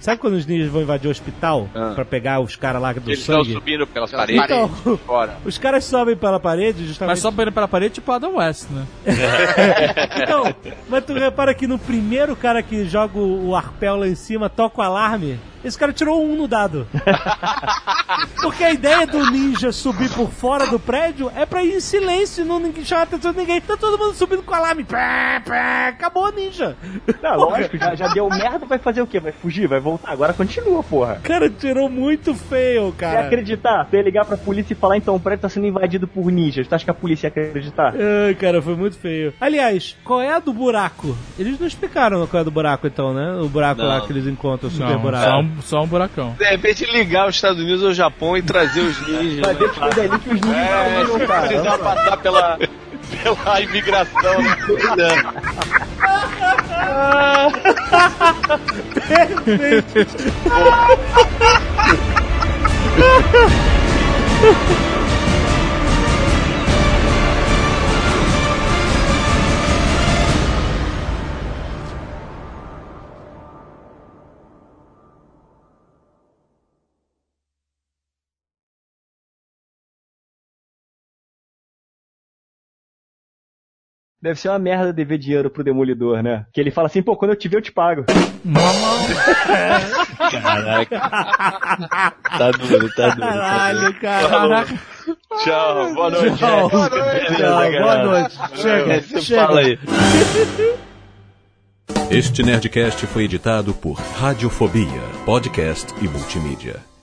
Sabe quando os ninjas vão invadir o hospital Ah. pra pegar os caras lá do Eles estão sangue? subindo pelas paredes. Então, Fora. (laughs) os caras sobem pela parede justamente. Mas ir pela parede, tipo Adam West, né? (laughs) Então, mas tu repara que no primeiro cara que joga o, arpel lá em cima, toca o alarme, esse cara tirou um no dado. (laughs) Porque a ideia do ninja subir por fora do prédio é pra ir em silêncio, não ninguém chamar a atenção de ninguém. Tá todo mundo subindo com o alarme. Pé, pé, acabou, ninja. Não, lógico, já, já deu merda, vai fazer o quê? Vai fugir? Vai voltar? Agora continua, porra. Cara, tirou muito feio, cara. acreditar, tu ia ligar pra polícia e falar, então, o prédio tá sendo invadido por ninjas. Tu acha que a polícia ia acreditar? Ai, cara, foi muito feio. Aliás, qual é a do buraco? Eles não explicaram qual é a do buraco, então, né? O buraco Não. lá que eles encontram, o super Não, buraco. só um, só um buracão. De repente ligar os Estados Unidos ao Japão e trazer os ninjas. Vai ver que foi dali que os ninjas É, saíram, cara. precisar passar pela, (laughs) pela imigração. né? Ah. (laughs) Perfeito. (laughs) Deve ser uma merda dever dinheiro pro demolidor, né? Que ele fala assim, pô, quando eu te ver, eu te pago. Caraca. Tá duro, tá duro. Tá duro. Caralho, cara. Falou. Tchau, boa noite. Tchau. Beleza, Tchau, boa noite. Chega, você chega. Fala aí. Este Nerdcast foi editado por Radiofobia, podcast e multimídia.